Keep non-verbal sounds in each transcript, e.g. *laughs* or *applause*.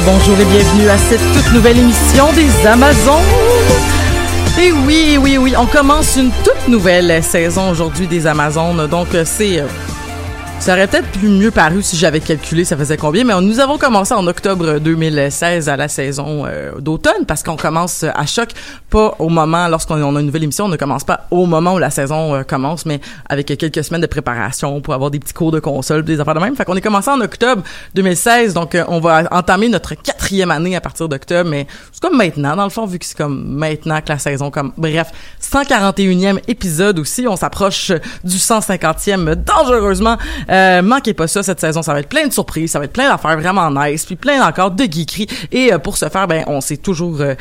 bonjour et bienvenue à cette toute nouvelle émission des Amazones. Et oui, oui, oui, on commence une toute nouvelle saison aujourd'hui des Amazones. Donc, euh, c'est... euh, ça aurait peut-être pu mieux paru si j'avais calculé ça faisait combien, mais nous avons commencé en octobre 2016 à la saison euh, d'automne parce qu'on commence à choc, pas au moment, lorsqu'on on a une nouvelle émission, on ne commence pas au moment où la saison euh, commence, mais avec quelques semaines de préparation pour avoir des petits cours de console, des affaires de même. Fait qu'on est commencé en octobre 2016, donc euh, on va entamer notre quatrième année à partir d'octobre, mais c'est comme maintenant, dans le fond, vu que c'est comme maintenant que la saison comme... Bref, 141e épisode aussi, on s'approche du 150e dangereusement. Euh, manquez pas ça cette saison, ça va être plein de surprises, ça va être plein d'affaires vraiment nice, puis plein encore de geekeries. Et euh, pour ce faire, ben on s'est toujours euh,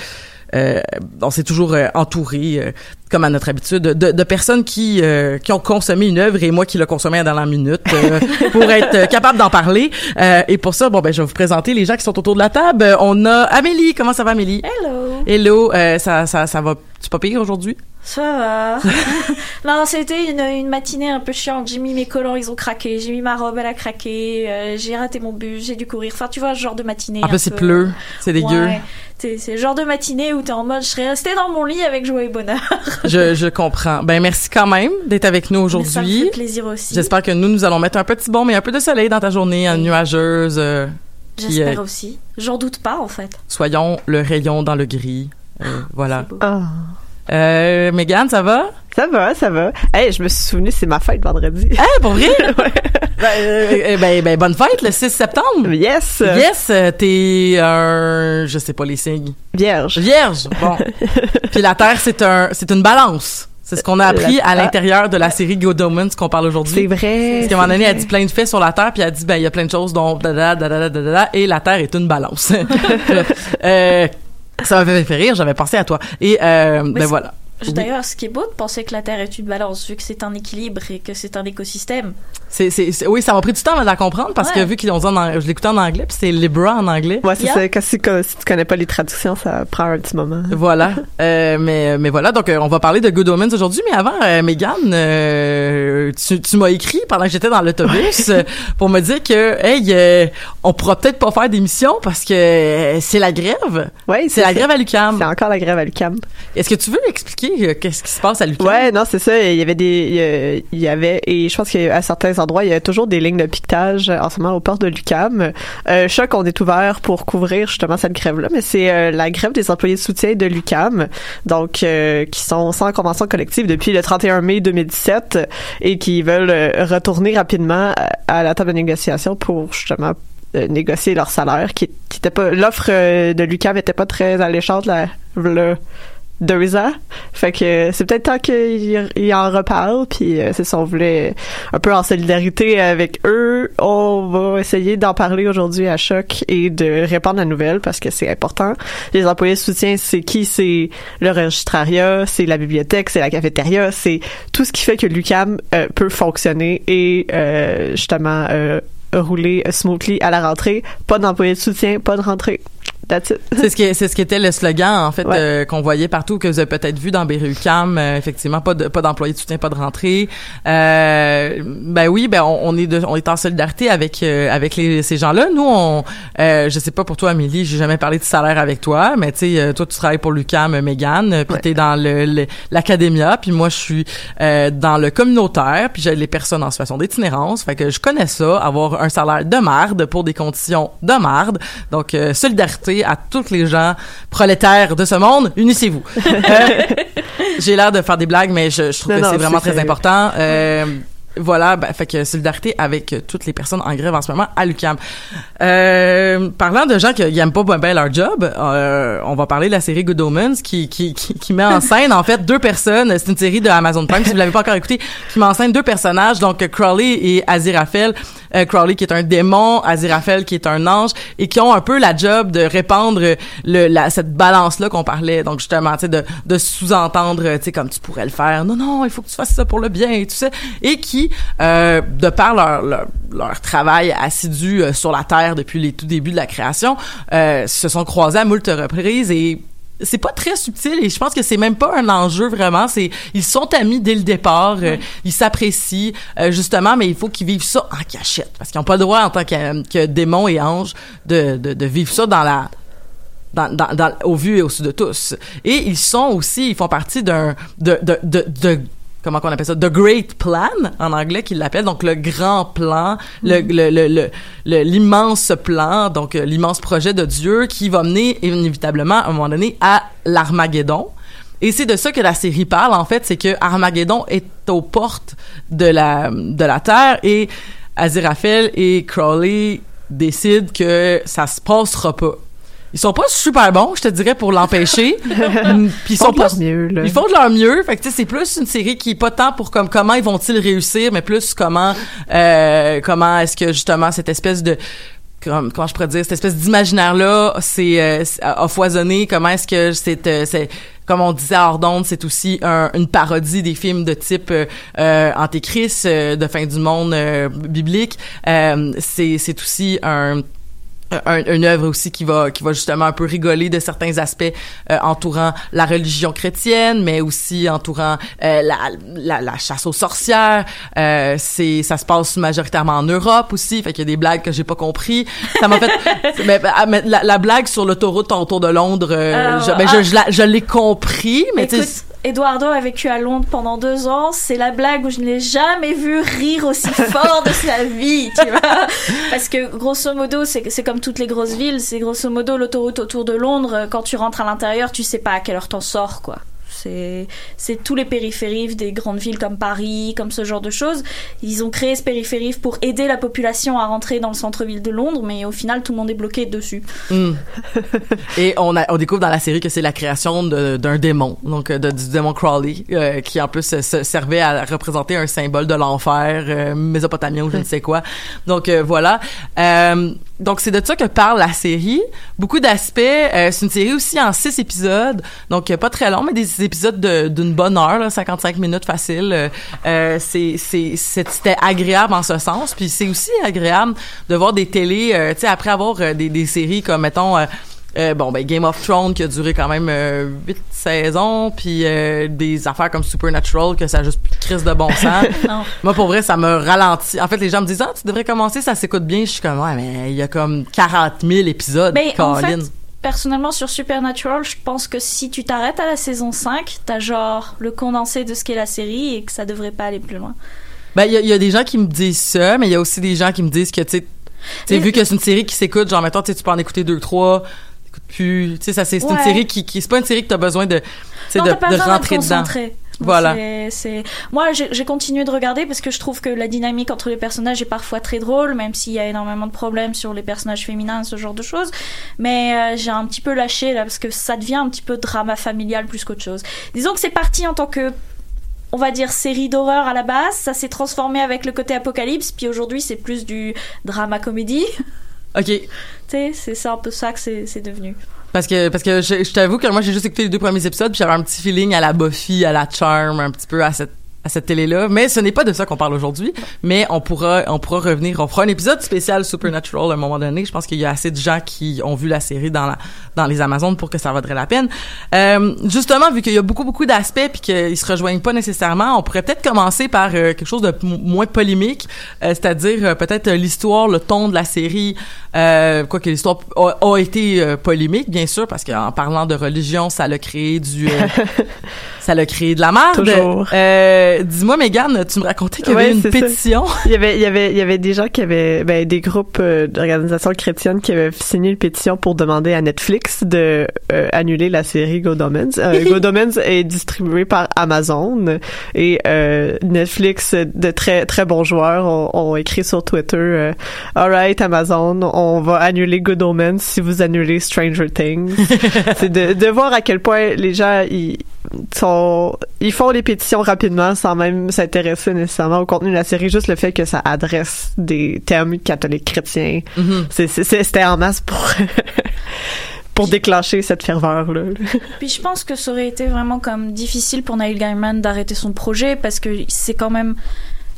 euh, on s'est toujours euh, entouré, euh, comme à notre habitude, de, de personnes qui euh, qui ont consommé une œuvre et moi qui l'ai consommé dans la minute euh, *laughs* pour être euh, capable d'en parler. Euh, et pour ça, bon ben je vais vous présenter les gens qui sont autour de la table. On a Amélie, comment ça va Amélie? Hello. Hello, euh, ça ça ça va tu pas pire aujourd'hui? Ça va. *laughs* non, c'était une, une matinée un peu chiante. J'ai mis mes collants, ils ont craqué. J'ai mis ma robe, elle a craqué. Euh, j'ai raté mon bus, j'ai dû courir. Enfin, tu vois, ce genre de matinée. En un plus il peu- pleut, c'est dégueu. Ouais. C'est c'est le genre de matinée où t'es en mode, je serais restée dans mon lit avec joie et bonheur. *laughs* Je je comprends. Ben merci quand même d'être avec nous Mais Ça me aujourd'hui. fait plaisir aussi. J'espère que nous, nous allons mettre un petit bon, mais un peu de soleil dans ta journée euh, nuageuse. euh, J'espère euh, aussi. J'en doute pas, en fait. soyons le rayon dans le gris. Euh, voilà. Ah. Euh, Megan, ça va? Ça va, ça va. Hey, je me suis souvenu, c'est ma fête vendredi. Eh, pour vrai? *laughs* ben, euh, ben, ben, bonne fête, le 6 septembre. Yes! Yes, euh, t'es un, je sais pas les signes. Vierge. Vierge. Bon. *laughs* Puis la Terre, c'est un, c'est une balance. C'est ce qu'on a appris La- à l'intérieur de la série Good Omens qu'on parle aujourd'hui. C'est vrai. Parce qu'à un moment donné, elle dit plein de faits sur la Terre, puis elle dit, ben, il y a plein de choses dont, da, da, da, et la Terre est une balance. *laughs* euh, ça m'avait fait rire, j'avais pensé à toi. Et, euh, ben c'est- D'ailleurs, ce qui est beau de penser que la Terre est une balance, vu que c'est un équilibre et que c'est un écosystème. C'est, c'est, oui, ça m'a pris du temps avant de la comprendre parce que vu qu'ils ont dit en ang- je l'écoutais en anglais, puis c'est Libra en anglais. Ouais, c'est Yeah. ça. Quand, si, quand- si tu connais pas les traductions, ça prend un petit moment. Voilà. *laughs* Euh, mais mais voilà, donc euh, on va parler de Good Omens aujourd'hui. Mais avant, euh, Megan, euh, tu, tu m'as écrit pendant que j'étais dans l'autobus *laughs* pour me dire que hey, euh, on pourra peut-être pas faire d'émission parce que euh, c'est la grève. Ouais, C'est la grève à l'UQAM. C'est encore la grève à l'UQAM. Est-ce que tu veux expliquer euh, qu'est-ce qui se passe à l'UQAM? Ouais, non, c'est ça. Il y avait des, il y avait, et je pense qu'à certains endroits, il y a toujours des lignes de piquetage en ce moment aux portes de l'UCAM. Euh, Choc, on est ouvert pour couvrir justement cette grève-là, mais c'est euh, la grève des employés de soutien de l'UCAM, donc euh, qui sont sans convention collective depuis le 31 mai 2017 et qui veulent retourner rapidement à, la table de négociation pour justement négocier leur salaire, qui, était pas l'offre de l'UCAM était pas très alléchante là, là, deux ans. Fait que c'est peut-être temps qu'il il en reparle. Puis euh, c'est ça, on voulait un peu en solidarité avec eux. On va essayer d'en parler aujourd'hui à Choc et de répandre la nouvelle parce que c'est important. Les employés de soutien, c'est qui? C'est le registrariat, c'est la bibliothèque, c'est la cafétéria, c'est tout ce qui fait que l'UCAM euh, peut fonctionner et euh, justement rouler smoothly à la rentrée. Pas d'employés de soutien, pas de rentrée. C'est ce qui c'est ce qui était le slogan en fait Ouais. euh, qu'on voyait partout que vous avez peut-être vu dans Berry-UQAM euh, effectivement pas de pas d'employés de soutien pas de rentrée. Euh, ben oui ben on, on est de, on est en solidarité avec euh, avec les, ces gens-là. Nous on je sais pas pour toi Amélie j'ai jamais parlé de salaire avec toi mais tu sais toi tu travailles pour l'UQAM Megan euh, puis Ouais. t'es dans le l'académia puis moi je suis dans le communautaire puis j'ai les personnes en situation d'itinérance. Fait que je connais ça avoir un salaire de marde pour des conditions de marde. Donc euh, à tous les gens prolétaires de ce monde unissez-vous *laughs* Euh, j'ai l'air de faire des blagues mais je, je trouve Non, que c'est vraiment très sérieux. important euh, voilà, ben, fait que solidarité avec euh, toutes les personnes en grève en ce moment à l'UQAM. Euh, parlant de gens qui n'aiment pas bien ben leur job, euh, on va parler de la série Good Omens qui, qui, qui, qui met en *laughs* scène en fait deux personnes. C'est une série de Amazon Prime, si vous l'avez pas encore écouté, qui met en scène deux personnages, donc euh, Crowley et Aziraphale. Euh, Crowley qui est un démon, Aziraphale qui est un ange, et qui ont un peu la job de répandre le, la, cette balance-là qu'on parlait. Donc justement, tu sais, de, de sous-entendre, tu sais, comme tu pourrais le faire. Non, non, il faut que tu fasses ça pour le bien et tout ça. Et qui, euh, de par leur, leur, leur travail assidu euh, sur la Terre depuis les tout débuts de la création, euh, se sont croisés à moult reprises et c'est pas très subtil et je pense que c'est même pas un enjeu vraiment c'est ils sont amis dès le départ euh, ils s'apprécient euh, justement mais il faut qu'ils vivent ça en cachette parce qu'ils ont pas le droit en tant que, que démons et anges de, de, de vivre ça dans la dans, dans, dans- au vu et au su de tous. Et ils sont aussi, ils font partie d'un, de, de, de, de- comment qu'on appelle ça, the great plan en anglais qu'ils l'appellent, donc le grand plan, le, le, le, le- le- l'immense plan, donc euh, l'immense projet de Dieu qui va mener inévitablement à un moment donné à l'Armageddon. Et c'est de ça que la série parle, en fait, c'est que Armageddon est aux portes de la, de la Terre et Aziraphale et Crowley décident que ça se passera pas. Ils sont pas super bons, je te dirais, pour l'empêcher. *laughs* Mm, Puis ils font sont de pas leur mieux, là. Ils font de leur mieux. Fait que tu sais, c'est plus une série qui est pas tant pour comme comment ils vont-ils réussir, mais plus comment euh, comment est-ce que justement cette espèce de comme, comment je pourrais dire cette espèce d'imaginaire là c'est euh, c'est- a foisonné comment est-ce que c'est euh, c'est comme on disait à Ordonne, c'est aussi un- une parodie des films de type euh, euh, Antéchrist, euh, de fin du monde euh, biblique. Euh, c'est c'est aussi un un- une œuvre aussi qui va qui va justement un peu rigoler de certains aspects euh, entourant la religion chrétienne mais aussi entourant euh, la, la, la chasse aux sorcières euh, c'est ça se passe majoritairement en Europe aussi fait qu'il y a des blagues que j'ai pas compris ça m'a fait *laughs* mais, ah, mais la, la blague sur l'autoroute autour de Londres euh, Alors, je, ben, ah. je, je, je l'ai compris mais tu Eduardo a vécu à Londres pendant deux ans. C'est la blague où je ne l'ai jamais vu rire aussi *laughs* fort de sa vie, tu vois. Parce que grosso modo, c'est comme toutes les grosses villes. C'est grosso modo l'autoroute autour de Londres. Quand tu rentres à l'intérieur, tu sais pas à quelle heure t'en sors, quoi. C'est tous les périphériques des grandes villes comme Paris, comme ce genre de choses. Ils ont créé ce périphérique pour aider la population à rentrer dans le centre-ville de Londres, mais au final, tout le monde est bloqué dessus. Hmm. *laughs* Et on, découvre dans la série que c'est la création d'un démon, donc euh, du démon Crowley, euh, qui en plus euh, se servait à représenter un symbole de l'enfer, euh, mésopotamien ou je ne sais quoi. Donc voilà. Donc c'est de ça que parle la série. Beaucoup d'aspects. Euh, c'est une série aussi en six épisodes, donc euh, pas très long, mais des épisodes de- d'une bonne heure, là, 55 minutes facile. Euh, euh, c'est- c'était agréable en ce sens. Puis c'est aussi agréable de voir des télés, euh, tu sais, après avoir euh, des, des séries comme mettons. Euh, bon, ben Game of Thrones qui a duré quand même euh, huit saisons, puis euh, des affaires comme Supernatural que ça a juste plus de crise de bon *laughs* sens. Moi, pour vrai, ça me ralentit. En fait, les gens me disent, ah, tu devrais commencer, ça s'écoute bien. Je suis comme, ouais, mais il y a comme 40 000 épisodes, Mais en fait, personnellement, sur Supernatural, je pense que si tu t'arrêtes à la saison 5, t'as genre le condensé de ce qu'est la série et que ça devrait pas aller plus loin. Ben, il y, a- il y a des gens qui me disent ça, mais il y a aussi des gens qui me disent que, tu sais, vu que c'est une série qui s'écoute, genre, mettons, tu peux en écouter deux, trois, t'écoutes plus, tu sais, ça, c'est c'est une Ouais. série qui, qui c'est pas une série que t'as besoin de, Non, de, pas de rentrer dedans. concentré. Voilà. C'est- Moi, j'ai j'ai continué de regarder parce que je trouve que la dynamique entre les personnages est parfois très drôle, même s'il y a énormément de problèmes sur les personnages féminins, ce genre de choses. Mais euh, j'ai un petit peu lâché là parce que ça devient un petit peu drama familial plus qu'autre chose. Disons que c'est parti en tant que on va dire série d'horreur à la base, ça s'est transformé avec le côté apocalypse, puis aujourd'hui c'est plus du drama comédie. OK. Sais, c'est un peu ça que c'est c'est devenu. Parce que, parce que je, je t'avoue que moi, j'ai juste écouté les deux premiers épisodes, puis j'avais un petit feeling à la Buffy, à la Charm, un petit peu à cette, à cette télé-là. Mais ce n'est pas de ça qu'on parle aujourd'hui. Mais on pourra, on pourra revenir. On fera un épisode spécial Supernatural à un moment donné. Je pense qu'il y a assez de gens qui ont vu la série dans la, dans les Amazones pour que ça vaudrait la peine. Euh, justement, vu qu'il y a beaucoup, beaucoup d'aspects puis qu'ils se rejoignent pas nécessairement, on pourrait peut-être commencer par euh, quelque chose de moins polémique, euh, c'est-à-dire euh, peut-être euh, l'histoire, le ton de la série, euh, quoi que l'histoire a, été polémique, bien sûr, parce qu'en parlant de religion, ça l'a créé du... *laughs* ça l'a créé de la merde. Toujours. Euh, Dis-moi, Megan, tu me racontais qu'il y avait Ouais, une ça. pétition. *laughs* Il y avait, il y avait, il y avait des gens qui avaient, ben, des groupes euh, d'organisations chrétiennes qui avaient signé une pétition pour demander à Netflix de euh, annuler la série God Omens. Euh, God *laughs* Omens est distribué par Amazon et euh, Netflix, de très très bons joueurs, ont, ont écrit sur Twitter, euh, alright Amazon, on va annuler Good Omens si vous annulez Stranger Things. *laughs* C'est de, de voir à quel point les gens ils sont, ils font les pétitions rapidement sans même s'intéresser nécessairement au contenu de la série, juste le fait que ça adresse des thèmes catholiques chrétiens. Mhm. C'était en masse pour *laughs* pour déclencher cette ferveur là. *laughs* Puis je pense que ça aurait été vraiment comme difficile pour Neil Gaiman d'arrêter son projet parce que c'est quand même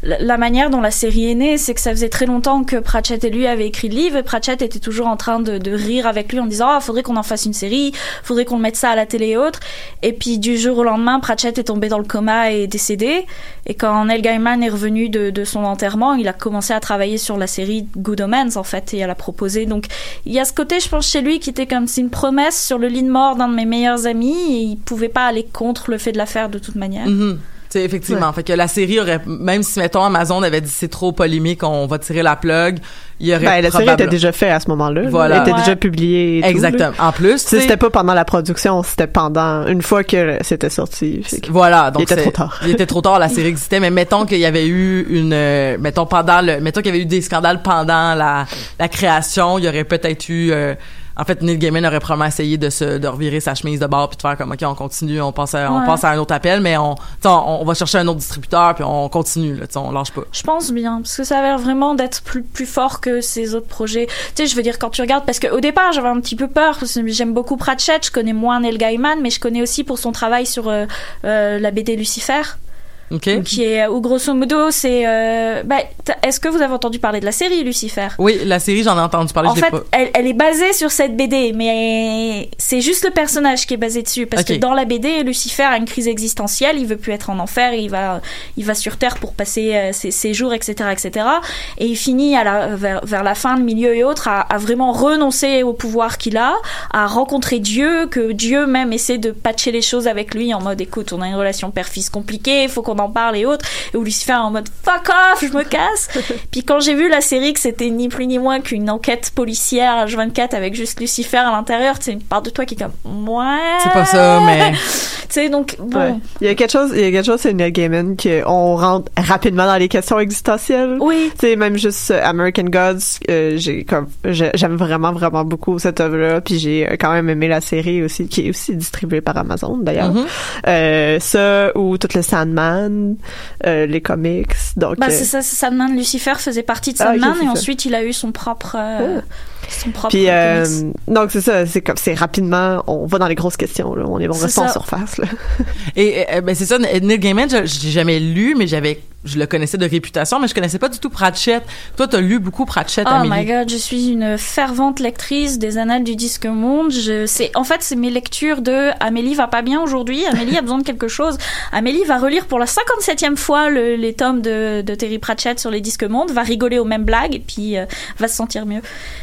la manière dont la série est née, c'est que ça faisait très longtemps que Pratchett et lui avaient écrit le livre et Pratchett était toujours en train de, rire avec lui en disant ah faudrait qu'on en fasse une série, faudrait qu'on mette ça à la télé et autres. Et puis du jour au lendemain, Pratchett est tombé dans le coma et est décédé. Et quand Neil Gaiman est revenu de, son enterrement, il a commencé à travailler sur la série Good Omens en fait et à la proposer. Donc il y a ce côté, je pense, chez lui qui était comme c'est une promesse sur le lit de mort d'un de mes meilleurs amis et il pouvait pas aller contre le fait de la faire de toute manière. Mhm. C'est effectivement. Fait que la série aurait, même si mettons Amazon avait dit c'est trop polémique, on va tirer la plug, il y aurait Ben, la série était déjà faite à ce moment-là. là. Voilà. Elle était Ouais. déjà publiée. et tout, là. Exactement. En plus, C'était pas pendant la production, c'était pendant une fois que c'était sorti. Que- Voilà, donc Il était trop tard. Il était trop tard, la série *laughs* existait, mais mettons qu'il y avait eu une, euh, mettons pendant le, mettons qu'il y avait eu des scandales pendant la, la création, il y aurait peut-être eu, euh, en fait, Neil Gaiman aurait probablement essayé de se, de revirer sa chemise de bord puis de faire comme, ok, on continue, on passe à, on passe à un autre appel, mais on, on, on va chercher un autre distributeur puis on continue, là, on lâche pas. Je pense bien, parce que ça a l'air vraiment d'être plus, plus fort que ces autres projets. Tu sais, je veux dire, quand tu regardes, parce qu'au départ, j'avais un petit peu peur, parce que j'aime beaucoup Pratchett, je connais moins Neil Gaiman, mais je connais aussi pour son travail sur euh, euh, la BD Lucifer, Ok? qui est, où grosso modo, c'est... Euh, bah, Est-ce que vous avez entendu parler de la série Lucifer? Oui, la série, j'en ai entendu parler, en je fait, pas. elle, elle est basée sur cette BD, mais c'est juste le personnage qui est basé dessus. Parce que dans la BD, Lucifer a une crise existentielle, il veut plus être en enfer, il va, il va sur Terre pour passer euh, ses, ses jours, etc., etc. Et il finit à la, vers, vers la fin, le milieu et autres, à, à vraiment renoncer au pouvoir qu'il a, à rencontrer Dieu, que Dieu même essaie de patcher les choses avec lui en mode, écoute, on a une relation père-fils compliquée, il faut qu'on en parle et autres. Et où Lucifer est en mode, fuck off, je me casse. *laughs* Puis quand j'ai vu la série que c'était ni plus ni moins qu'une enquête policière H24 avec juste Lucifer à l'intérieur, c'est une part de toi qui est comme ouais. C'est pas ça, mais- *laughs* Tu sais, donc bon. Ouais. Il y a quelque chose, il y a quelque chose, c'est Neil Gaiman qu'on rentre rapidement dans les questions existentielles. Oui. Tu sais, même juste euh, American Gods, euh, j'ai comme, j'ai- j'aime vraiment, vraiment beaucoup cette œuvre-là, puis j'ai euh, quand même aimé la série aussi, qui est aussi distribuée par Amazon d'ailleurs. Mhm. Euh, ça, ou tout le Sandman, euh, les comics, donc... Bah, euh, c'est ça, c'est Sandman. Lucifer faisait partie de Ah, Sandman c'est et ça. ensuite il a eu son propre, euh, son propre. Puis euh, donc c'est ça, c'est comme c'est rapidement, on va dans les grosses questions là, on est on C'est reste en surface là. Et euh, ben c'est ça, Neil Gaiman, je j'ai jamais lu, mais j'avais, je le connaissais de réputation, mais je connaissais pas du tout Pratchett. Toi, t'as lu beaucoup Pratchett, Oh Amélie. my god, je suis une fervente lectrice des annales du disque monde. Je, c'est, en fait, c'est mes lectures de Amélie va pas bien aujourd'hui, Amélie a besoin de quelque chose. Amélie va relire pour la 57e fois le- les tomes de, de Terry Pratchett sur les disques monde, va rigoler aux mêmes blagues et puis euh, va se sentir mieux.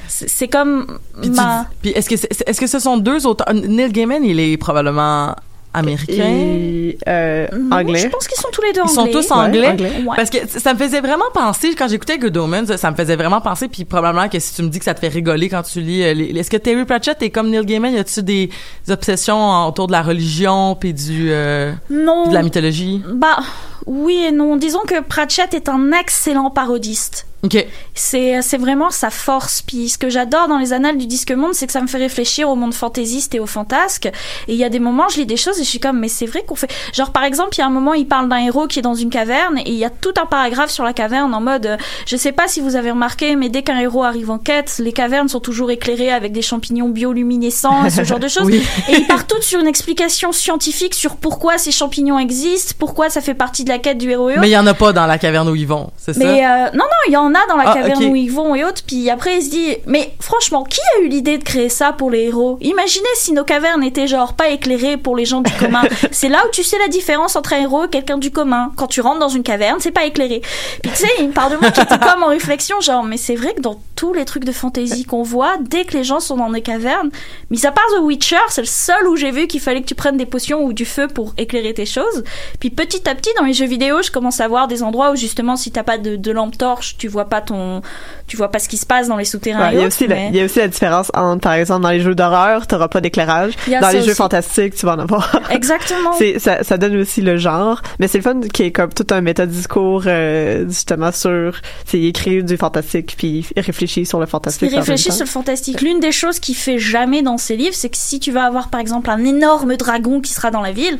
C'est, comme Puis, ma... puis est-ce que est-ce que ce sont deux auteurs? Neil Gaiman, il est probablement américain. Et euh, Non, anglais. Je pense qu'ils sont tous les deux Ils sont anglais. tous anglais. Ouais, anglais. Ouais. Parce que ça me faisait vraiment penser, quand j'écoutais Good Omens, ça me faisait vraiment penser, puis probablement que si tu me dis que ça te fait rigoler quand tu lis... euh, les- Est-ce que Terry Pratchett est comme Neil Gaiman? Y a-tu des, des obsessions autour de la religion puis du euh, Non. de la mythologie? Bah, oui et non. Disons que Pratchett est un excellent parodiste. OK. C'est vraiment sa force. Puis ce que j'adore dans les annales du disque monde, c'est que ça me fait réfléchir au monde fantaisiste et au fantasque. Et il y a des moments, je lis des choses et je suis comme, mais c'est vrai qu'on fait. Genre par exemple, il y a un moment, il parle d'un héros qui est dans une caverne et il y a tout un paragraphe sur la caverne en mode, euh, je sais pas si vous avez remarqué, mais dès qu'un héros arrive en quête, les cavernes sont toujours éclairées avec des champignons bioluminescents et ce genre de *laughs* choses. Oui. Et il part tout sur une explication scientifique sur pourquoi ces champignons existent, pourquoi ça fait partie de la quête du héros Mais il y en a pas dans la caverne où ils vont, c'est ça? mais euh, non, non, il y en a dans la Ah, caverne où ils vont et autres. Puis après, il se dit, mais franchement, qui a eu l'idée de créer ça pour les héros? Imaginez si nos cavernes étaient genre pas éclairées pour les gens du commun. *laughs* c'est là où tu sais la différence entre un héros et quelqu'un du commun. Quand tu rentres dans une caverne, c'est pas éclairé. Puis tu sais, il me parle de moi qui était comme en réflexion, genre, mais c'est vrai que dans tous les trucs de fantasy qu'on voit, dès que les gens sont dans des cavernes, mis à part The Witcher, c'est le seul où j'ai vu qu'il fallait que tu prennes des potions ou du feu pour éclairer tes choses. Puis petit à petit, dans les jeux vidéo, je commence à voir des endroits où justement, si t'as pas de, de lampe torche, tu vois pas ton, tu vois pas ce qui se passe dans les souterrains. Ouais, il y a aussi la, mais- il y a aussi la différence entre par exemple dans les jeux d'horreur, t'auras pas d'éclairage, dans les jeux fantastiques, tu vas en avoir. *laughs* Exactement. C'est ça, ça donne aussi le genre, mais c'est le fun qui est comme tout un métadiscours euh, justement sur c'est écrit du fantastique puis il réfléchit sur le fantastique. Il réfléchit sur le fantastique. L'une des choses qu'il fait jamais dans ses livres, c'est que si tu vas avoir par exemple un énorme dragon qui sera dans la ville,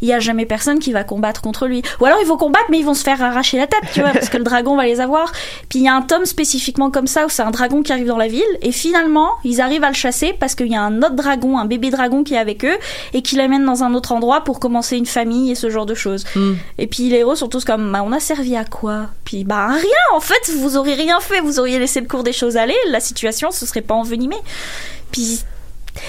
il y a jamais personne qui va combattre contre lui. Ou alors ils vont combattre, mais ils vont se faire arracher la tête, tu vois, parce que le dragon va les avoir. Puis il y a un tome spécifiquement comme ça où c'est un dragon qui arrive dans la ville et finalement ils arrivent à le chasser parce qu'il y a un autre dragon, un bébé dragon qui est avec eux et qui l'amène dans un autre endroit pour commencer une famille et ce genre de choses. Et puis les héros sont tous comme, bah, on a servi à quoi? Puis bah rien, en fait, vous auriez rien fait, vous auriez laissé le cours des choses aller, la situation se serait pas envenimée. Puis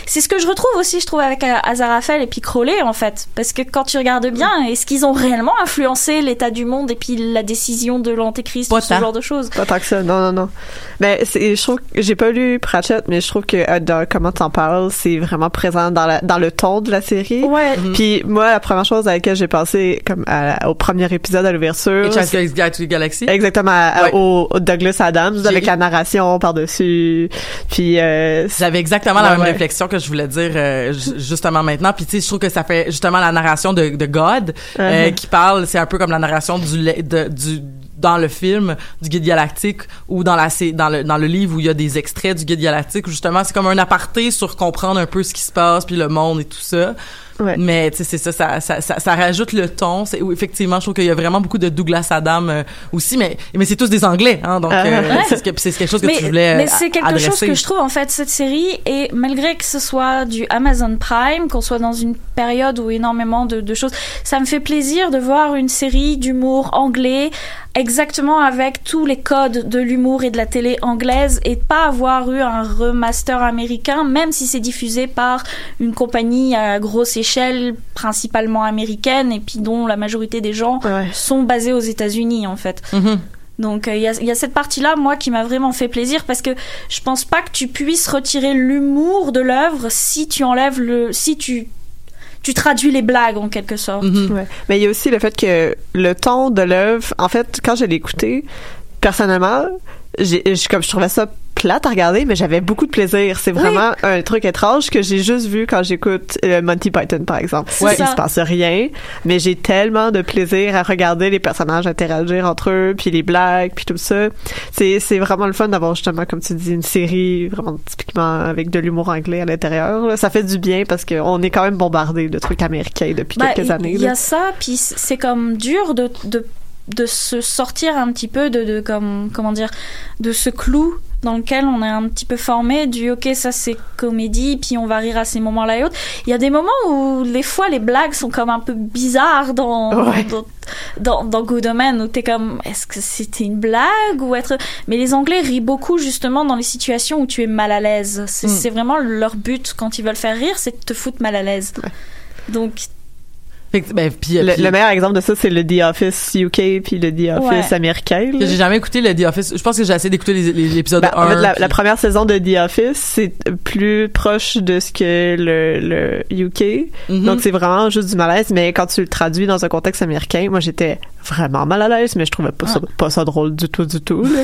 c'est ce que je retrouve aussi, je trouve, avec euh, Azaraphale et puis Crowley, en fait. Parce que quand tu regardes bien, est-ce qu'ils ont réellement influencé l'état du monde et puis la décision de l'antéchrist ou ce genre de choses? Pas tant que ça, non, non, non. Mais c'est, je trouve que j'ai pas lu Pratchett, mais je trouve que euh, dans comment t'en parles, c'est vraiment présent dans la, dans le ton de la série. Ouais. Puis moi, la première chose à laquelle j'ai pensé, comme à- au premier épisode à l'ouverture, Hitchhiker's Guide to the Galaxy? exactement à- au, au Douglas Adams avec la narration par dessus. Puis euh, J'avais exactement la Ouais, même ouais. Réflexion que je voulais dire euh, ju- justement maintenant. Puis tu sais, je trouve que ça fait justement la narration de, de God euh, Uh-huh. qui parle, c'est un peu comme la narration du, de- du dans le film du guide galactique ou dans la dans le dans le livre où il y a des extraits du guide galactique où justement c'est comme un aparté sur comprendre un peu ce qui se passe puis le monde et tout ça. Ouais. Mais tu sais c'est ça ça, ça ça ça rajoute le ton, c'est effectivement je trouve qu'il y a vraiment beaucoup de Douglas Adam euh, aussi mais mais c'est tous des anglais hein donc Uh-huh. euh, Ouais. c'est ce que c'est quelque chose que mais, tu voulais mais c'est quelque adresser. chose que je trouve en fait cette série et malgré que ce soit du Amazon Prime qu'on soit dans une période où énormément de, de choses ça me fait plaisir de voir une série d'humour anglais exactement avec tous les codes de l'humour et de la télé anglaise et de pas avoir eu un remaster américain même si c'est diffusé par une compagnie à grosse échelle principalement américaine et puis dont la majorité des gens Ouais. sont basés aux États-Unis en fait Mhm. donc euh, il y, a, il y a cette partie-là, moi, qui m'a vraiment fait plaisir parce que je pense pas que tu puisses retirer l'humour de l'œuvre si tu enlèves le, si tu tu traduis les blagues en quelque sorte. Mhm. Ouais. Mais il y a aussi le fait que le ton de l'œuvre, en fait, quand je l'ai écouté, personnellement, j'ai, comme je trouvais ça plate à regarder, mais j'avais beaucoup de plaisir. C'est vraiment un truc étrange que j'ai juste vu quand j'écoute euh, Monty Python, par exemple. Ouais, il se passe rien, mais j'ai tellement de plaisir à regarder les personnages interagir entre eux, puis les blagues, puis tout ça. C'est c'est vraiment le fun d'avoir justement, comme tu dis, une série vraiment typiquement avec de l'humour anglais à l'intérieur. là. Ça fait du bien parce qu'on est quand même bombardé de trucs américains depuis Bah, quelques années. Il y là. a ça, puis c'est comme dur de, de, de se sortir un petit peu de, de comme, comment dire, de ce clou dans lequel on est un petit peu formé du ok ça c'est comédie puis on va rire à ces moments-là et autres il y a des moments où les fois les blagues sont comme un peu bizarres dans Ouais. dans, dans, dans Good Omen où t'es comme est-ce que c'était une blague ou être mais les Anglais rient beaucoup justement dans les situations où tu es mal à l'aise c'est Mm. vraiment leur but quand ils veulent faire rire c'est de te foutre mal à l'aise donc Fait que, ben, Le, meilleur exemple de ça, c'est le The Office UK puis le The Office Ouais. américain. j'ai jamais écouté le The Office. Je pense que j'ai essayé d'écouter les, les- l'épisode Ben, 1. en fait, la, première saison de The Office, c'est plus proche de ce que le, le UK. Mhm. Donc, c'est vraiment juste du malaise. Mais quand tu le traduis dans un contexte américain, moi, j'étais vraiment mal à l'aise, mais je trouvais pas, ça, pas ça drôle du tout, du tout. là.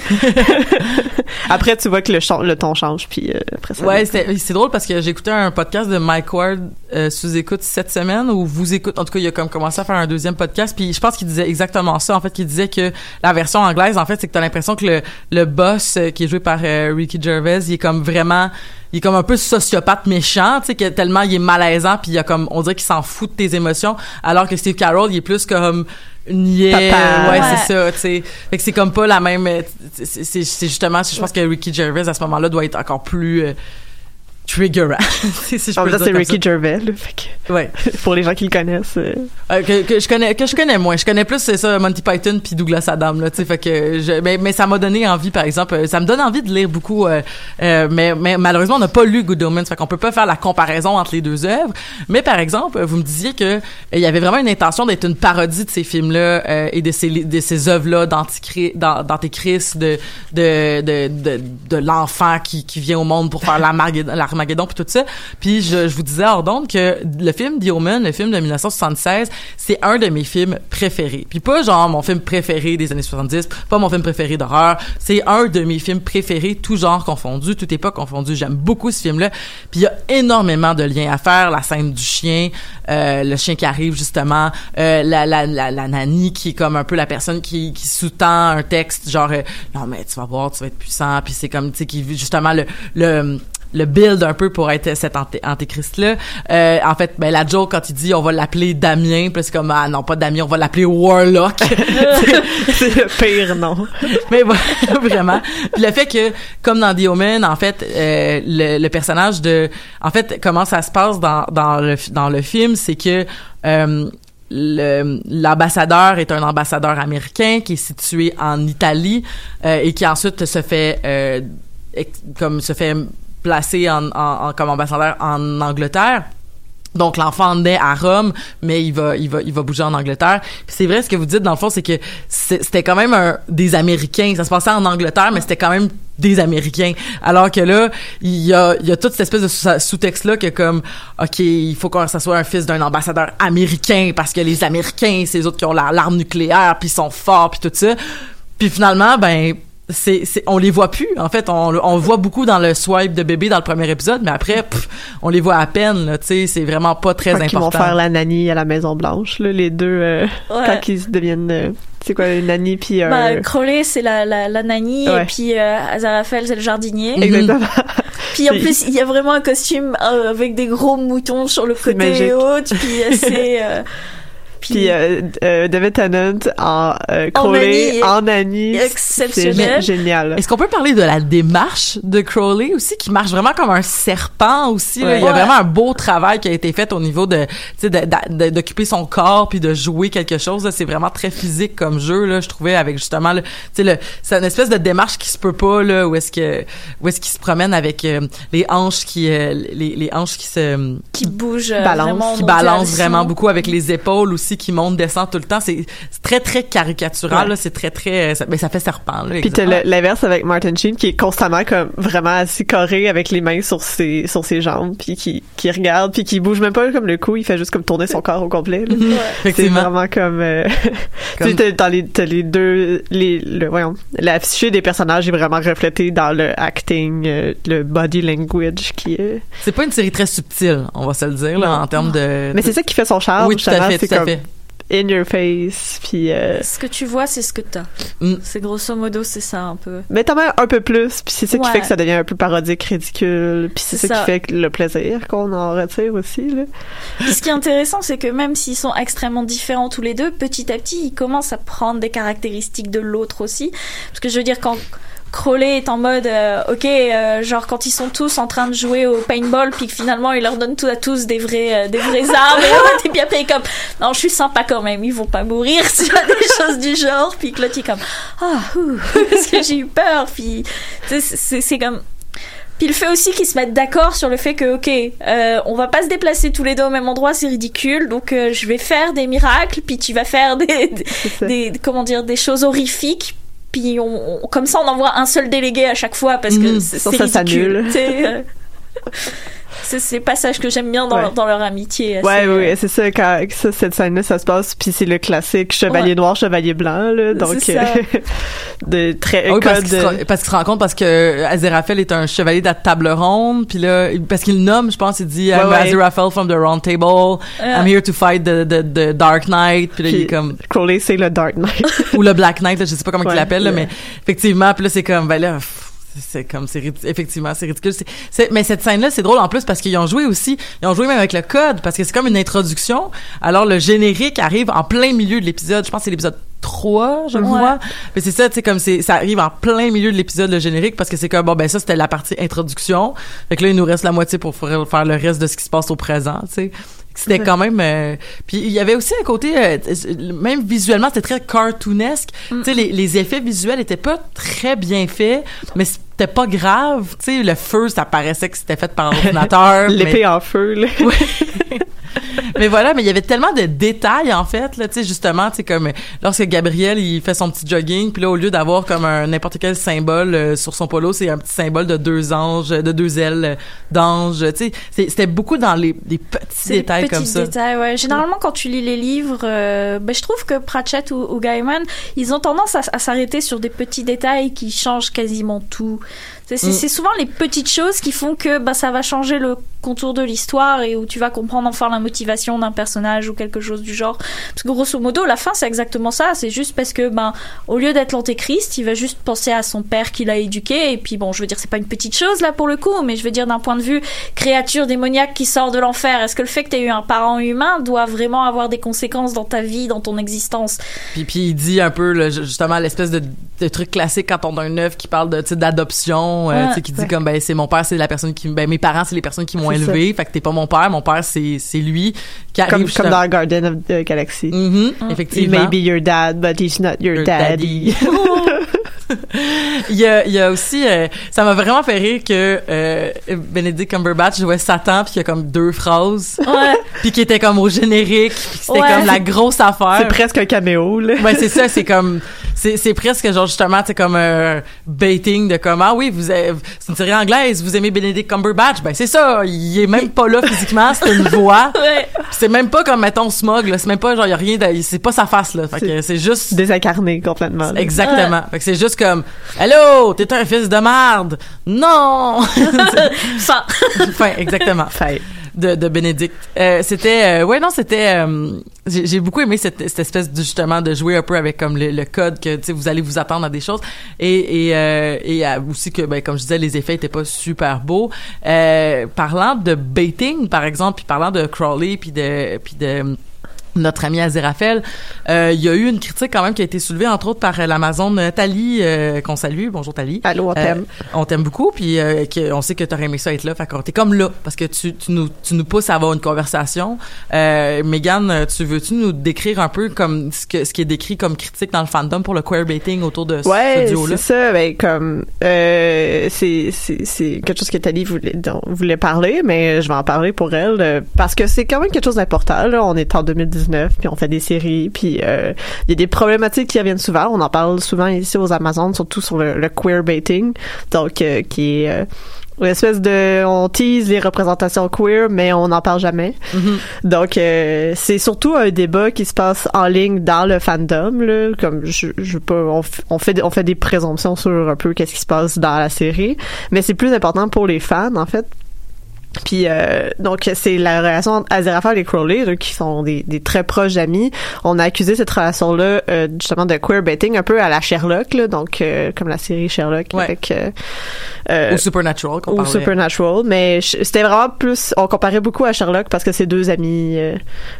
*laughs* après, tu vois que le, le ton change, puis euh, après ça... Ouais, c'est drôle parce que écouté un podcast de Mike Ward euh, sous écoute cette semaine ou vous écoute en tout cas il a comme commencé à faire un deuxième podcast puis je pense qu'il disait exactement ça en fait qu'il disait que la version anglaise en fait c'est que t'as l'impression que le le boss euh, qui est joué par euh, Ricky Gervais il est comme vraiment il est comme un peu sociopathe méchant, tu sais, que tellement il est malaisant, puis il y a comme, on dirait qu'il s'en fout de tes émotions, alors que Steve Carroll, il est plus comme niais, Papa. ouais, Ouais. c'est ça, tu sais. Fait que c'est comme pas la même, euh, c'est justement, je pense que Ricky Gervais à ce moment-là doit être encore plus euh, triggerant. *laughs* si je En peux c'est Ricky Gervais, là, fait que ça. Ouais. *laughs* pour les gens qui le connaissent. euh, Euh, que, que je connais que je connais moins je connais plus c'est ça Monty Python puis Douglas Adam là tu sais fait que je, mais, mais ça m'a donné envie par exemple euh, ça me donne envie de lire beaucoup euh, mais, mais malheureusement on n'a pas lu Good Omens fait qu'on peut pas faire la comparaison entre les deux œuvres mais par exemple vous me disiez que il y avait vraiment une intention d'être une parodie de ces films là et de ces de ces œuvres là d'antéchrist de de de de, de l'enfant qui qui vient au monde pour faire l'Armageddon l'Armageddon puis tout ça puis je, je vous disais hors d'onde que le film The Omen le film de 1976 c'est un de mes films préférés. Puis pas genre mon film préféré des années 70, pas mon film préféré d'horreur, c'est un de mes films préférés, tout genre confondu, toute époque confondu. J'aime beaucoup ce film-là. Puis il y a énormément de liens à faire, la scène du chien, euh, le chien qui arrive justement, euh, la, la, la, la nanny qui est comme un peu la personne qui, qui sous-tend un texte genre euh, non mais tu vas voir, tu vas être puissant, puis c'est comme tu sais qui justement le le le build un peu pour être cet anté- antéchrist là euh, en fait ben la joke quand il dit on va l'appeler Damien c'est comme ah non pas Damien on va l'appeler Warlock. *laughs* *laughs* C'est le pire nom. mais ouais, *laughs* vraiment. Puis le fait que comme dans The Omen en fait euh, le, le personnage de en fait comment ça se passe dans dans le dans le film c'est que euh, l'ambassadeur est un ambassadeur américain qui est situé en Italie euh, et qui ensuite se fait euh, comme se fait placer en, comme ambassadeur en Angleterre. Donc l'enfant naît à Rome, mais il va il va il va bouger en Angleterre. C'est vrai ce que vous dites dans le fond, c'est que c'était quand même des Américains. Ça se passait en Angleterre, mais c'était quand même des Américains. Alors que là, il y a toute cette espèce de sous- sous-texte là que comme ok, il faut que ça soit un fils d'un ambassadeur américain parce que les Américains, c'est les autres qui ont la- l'arme nucléaire, puis ils sont forts, puis tout ça. Puis finalement, ben c'est, c'est, on les voit plus. En fait, on, voit beaucoup dans le swipe de bébé dans le premier épisode, mais après, pff, on les voit à peine. Là, tu sais, c'est vraiment pas très Quand ils vont important. faire la nanny à la Maison Blanche, là, les deux, euh, Ouais. quand ils deviennent, euh, c'est quoi, une nanny puis un... bah, Crowley c'est la, la, la nanny Ouais. et puis euh, Azaraphale c'est le jardinier Mhm. Exactement. Puis en plus, il y a vraiment un costume euh, avec des gros moutons sur le côté et autres. Puis euh, c'est. *laughs* Puis euh, euh, David Tennant en euh, En Crowley, en c'est Exceptionnel. gé- génial. Est-ce qu'on peut parler de la démarche de Crowley aussi, qui marche vraiment comme un serpent aussi? là? Ouais. Il y a vraiment un beau travail qui a été fait au niveau de, d'occuper son corps puis de jouer quelque chose. là. C'est vraiment très physique comme jeu, là, je trouvais, avec justement, le, tu sais, le, c'est une espèce de démarche qui se peut pas, là, où est-ce que, où est-ce qu'il se promène avec euh, les hanches qui, euh, les, les hanches qui se, qui bouge Balance, vraiment. qui balance vraiment beaucoup avec les épaules aussi aussi qui monte descend tout le temps c'est très très caricatural Ouais. là, c'est très très ça, mais ça fait serpent là, Puis t'as l'inverse avec Martin Sheen qui est constamment comme vraiment assis carré avec les mains sur ses sur ses jambes puis qui qui regarde puis qui bouge même pas comme le cou, il fait juste comme tourner son corps au complet. là. *laughs* C'est vraiment comme, euh, Comme- *laughs* tu sais, t'as- dans les t'as les deux les le voyons l'affiché des personnages est vraiment reflété dans le acting, euh, le body language qui est. c'est pas une série très subtile on va se le dire là en termes de Mais c'est ça qui fait son charme. oui tout à fait tout à fait in your face puis. euh, Ce que tu vois, c'est ce que t'as. Mm. C'est grosso modo, c'est ça un peu. mais t'en mets un peu plus, puis c'est ça qui fait que ça devient un peu parodique, ridicule, puis c'est ça, ça. qui fait que le plaisir qu'on en retire aussi. Là. Puis ce qui est intéressant, c'est que même s'ils sont extrêmement différents tous les deux, petit à petit, ils commencent à prendre des caractéristiques de l'autre aussi. Parce que je veux dire, quand Crowley est en mode, euh, ok, euh, genre quand ils sont tous en train de jouer au paintball, puis que finalement il leur donne tout à tous des vrais, euh, des vraies *laughs* armes, et, après il est comme, non, je suis sympa quand même, ils vont pas mourir, *laughs* tu vois, des choses du genre. Puis il est comme, ah, ouh, *laughs* parce que j'ai eu peur. Puis c'est comme puis le fait aussi qu'ils se mettent d'accord sur le fait que, ok, euh, on va pas se déplacer tous les deux au même endroit, c'est ridicule, donc euh, je vais faire des miracles, puis tu vas faire des, des- comment dire, des choses horrifiques. Puis on, on- comme ça, on envoie un seul délégué à chaque fois parce que Mhm. c'est ça s'annule. *laughs* euh. c'est c'est le passage que j'aime bien dans, Ouais. leur, dans leur amitié. Ouais, euh, ouais, c'est ça, quand ça, cette scène-là, ça se passe, puis c'est le classique chevalier Ouais. noir, chevalier blanc, là, donc, C'est ça. euh, *laughs* de très, Ah oui, parce code, qu'il se, rend- parce qu'il se rend compte parce que Aziraphale est un chevalier de la table ronde, puis là, parce qu'il nomme, je pense, il dit I'm. Aziraphale from the Round Table, I'm here to fight the, the, the Dark Knight, puis là, il est comme Crowley, c'est le Dark Knight. *laughs* ou le Black Knight, là, je sais pas comment *laughs* Ouais, il l'appelle, mais effectivement, puis là, c'est comme, ben là, pff, c'est comme, c'est effectivement, c'est ridicule. C'est- c'est- mais cette scène-là, c'est drôle en plus parce qu'ils ont joué aussi, ils ont joué même avec le code, parce que c'est comme une introduction. Alors, le générique arrive en plein milieu de l'épisode. Je pense que c'est l'épisode 3, je Ouais. crois. Mais c'est ça, tu sais, comme c'est, ça arrive en plein milieu de l'épisode, le générique, parce que c'est comme, bon, ben ça, c'était la partie introduction. Fait que là, il nous reste la moitié pour faire le reste de ce qui se passe au présent, tu sais. C'était quand même euh, puis il y avait aussi un côté euh, même visuellement c'était très cartoonesque. Tu sais les, les effets visuels étaient pas très bien faits mais c'était pas grave. Tu sais le feu ça paraissait que c'était fait par *laughs* ordinateur mais- L'épée en feu, là. *laughs* mais voilà, mais il y avait tellement de détails en fait là, tu sais justement, tu sais comme lorsque Gabriel il fait son petit jogging, puis là au lieu d'avoir comme un n'importe quel symbole euh, sur son polo, c'est un petit symbole de deux anges, de deux ailes d'ange, tu sais, c'était beaucoup dans les, les petits des détails comme petits ça. détails, ouais. Généralement, quand tu lis les livres, euh, ben, je trouve que Pratchett ou, ou Gaiman, ils ont tendance à, à s'arrêter sur des petits détails qui changent quasiment tout. C'est Mm. c'est souvent les petites choses qui font que ben, ça va changer le contour de l'histoire et où tu vas comprendre enfin la motivation d'un personnage ou quelque chose du genre. Parce que grosso modo, la fin, c'est exactement ça. C'est juste parce que, ben, au lieu d'être l'antéchrist, il va juste penser à son père qui l'a éduqué. Et puis, bon, je veux dire, c'est pas une petite chose là pour le coup, mais je veux dire, d'un point de vue créature démoniaque qui sort de l'enfer, est-ce que le fait que tu aies eu un parent humain doit vraiment avoir des conséquences dans ta vie, dans ton existence? Puis, puis il dit un peu justement l'espèce de, de truc classique quand on a un œuf qui parle de tu euh, tu sais, qui dit ouais. comme ben c'est mon père, c'est la personne qui ben mes parents c'est les personnes qui m'ont C'est ça. élevé, fait que t'es pas mon père, mon père c'est c'est lui qui arrive Comme, comme dans Garden of the Galaxy. Mm. He effectivement. may be your dad, but he's not your, Your daddy. *laughs* il y a, il y a aussi, euh, ça m'a vraiment fait rire que euh, Benedict Cumberbatch jouait Satan puis qu'il y a comme deux phrases Ouais. *laughs* puis qui était comme au générique puis c'était Ouais. comme la grosse affaire. C'est presque un caméo, là. Ouais, c'est ça, c'est comme c'est presque genre justement c'est comme un baiting de comme ah oui, vous c'est une série anglaise, vous aimez Benedict Cumberbatch, ben c'est ça, il est même pas là physiquement, c'est une *laughs* voix. Ouais. C'est même pas comme mettons smog là, c'est même pas genre y a rien c'est pas sa face là. Fait que c'est juste Désincarné complètement. là. Exactement. Fait que c'est juste comme Hello, t'es un fils de merde. Non. *laughs* Enfin, enfin, *laughs* exactement. Fait. De, de Bénédicte. Euh, c'était euh, ouais non c'était euh, j'ai j'ai beaucoup aimé cette, cette espèce de justement de jouer un peu avec comme le, le code que tu sais vous allez vous attendre à des choses et et et aussi que ben comme je disais les effets étaient pas super beaux parlant de baiting par exemple puis parlant de Crowley puis de puis de notre ami Aziraphale, euh, il y a eu une critique quand même qui a été soulevée entre autres par euh, l'Amazon euh, Tali euh, qu'on salue. Bonjour Tali. Allô, on Euh, t'aime. on t'aime beaucoup, puis que- on sait que t'aurais aimé ça être là. Fait qu'on t'es comme là, parce que tu, tu, nous, tu nous pousses à avoir une conversation. Euh, Megan, tu veux-tu nous décrire un peu comme ce, que, ce qui est décrit comme critique dans le fandom pour le queerbaiting autour de Ouais, ce duo-là? c'est ça. Ben, comme, c'est, c'est, c'est quelque chose que Tali voulait, dont voulait parler, mais je vais en parler pour elle, parce que c'est quand même quelque chose d'important, là. On est en 2019, 2019, puis on fait des séries, puis euh, il y a des problématiques qui reviennent souvent. On en parle souvent ici aux Amazones, surtout sur le, le queer baiting, donc euh, qui est euh, une espèce de on tease les représentations queer mais on n'en parle jamais. Donc euh, c'est surtout un débat qui se passe en ligne dans le fandom là. Comme je, je pas on, on fait on fait des présomptions sur un peu qu'est-ce qui se passe dans la série mais c'est plus important pour les fans en fait puis euh, donc c'est la relation entre Aziraphale et Crowley là, qui sont des, des très proches amis. On a accusé cette relation là justement de queerbaiting un peu à la Sherlock là, donc euh, comme la série Sherlock Ouais. avec euh, euh, Ou Supernatural, ou parlait. Supernatural, mais c'était vraiment plus on comparait beaucoup à Sherlock parce que c'est deux amis euh,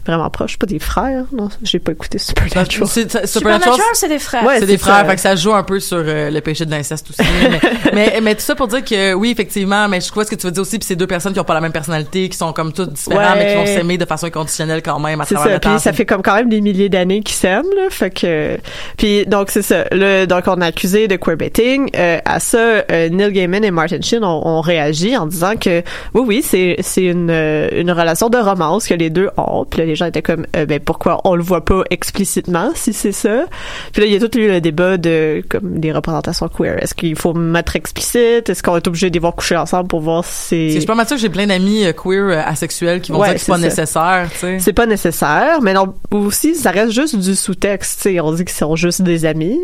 vraiment proches, pas des frères. Non, j'ai pas écouté Supernatural. Supernatural, c'est des frères. Ouais, c'est des frères, fait que ça joue un peu sur euh, le péché de l'inceste aussi. mais, *laughs* mais, mais tout ça pour dire que oui, effectivement, mais je crois ce que tu veux dire aussi, puis c'est deux personnes qui ont pas la même personnalité, qui sont comme toutes différentes, Ouais. mais qui vont s'aimer de façon inconditionnelle quand même à travers ça, le temps. puis ça fait comme quand même des milliers d'années qu'ils s'aiment là, fait que puis donc c'est ça. Le donc on a accusé de queerbaiting euh, à ça euh, Neil Gaiman et Martin Sheen ont, ont réagi en disant que oui oui, c'est c'est une une relation de romance que les deux ont. Puis là les gens étaient comme euh, ben pourquoi on le voit pas explicitement si c'est ça? Puis là il y a tout eu le débat de comme des représentations queer. Est-ce qu'il faut mettre explicite? Est-ce qu'on est obligé de les voir coucher ensemble pour voir si C'est- pas mal sûre que j'ai plein d'amis euh, queer euh, asexuels qui vont Ouais, dire que c'est pas ça. nécessaire, tu sais. c'est pas nécessaire, mais non, aussi, ça reste juste du sous-texte, tu sais, on dit qu'ils sont juste des amis.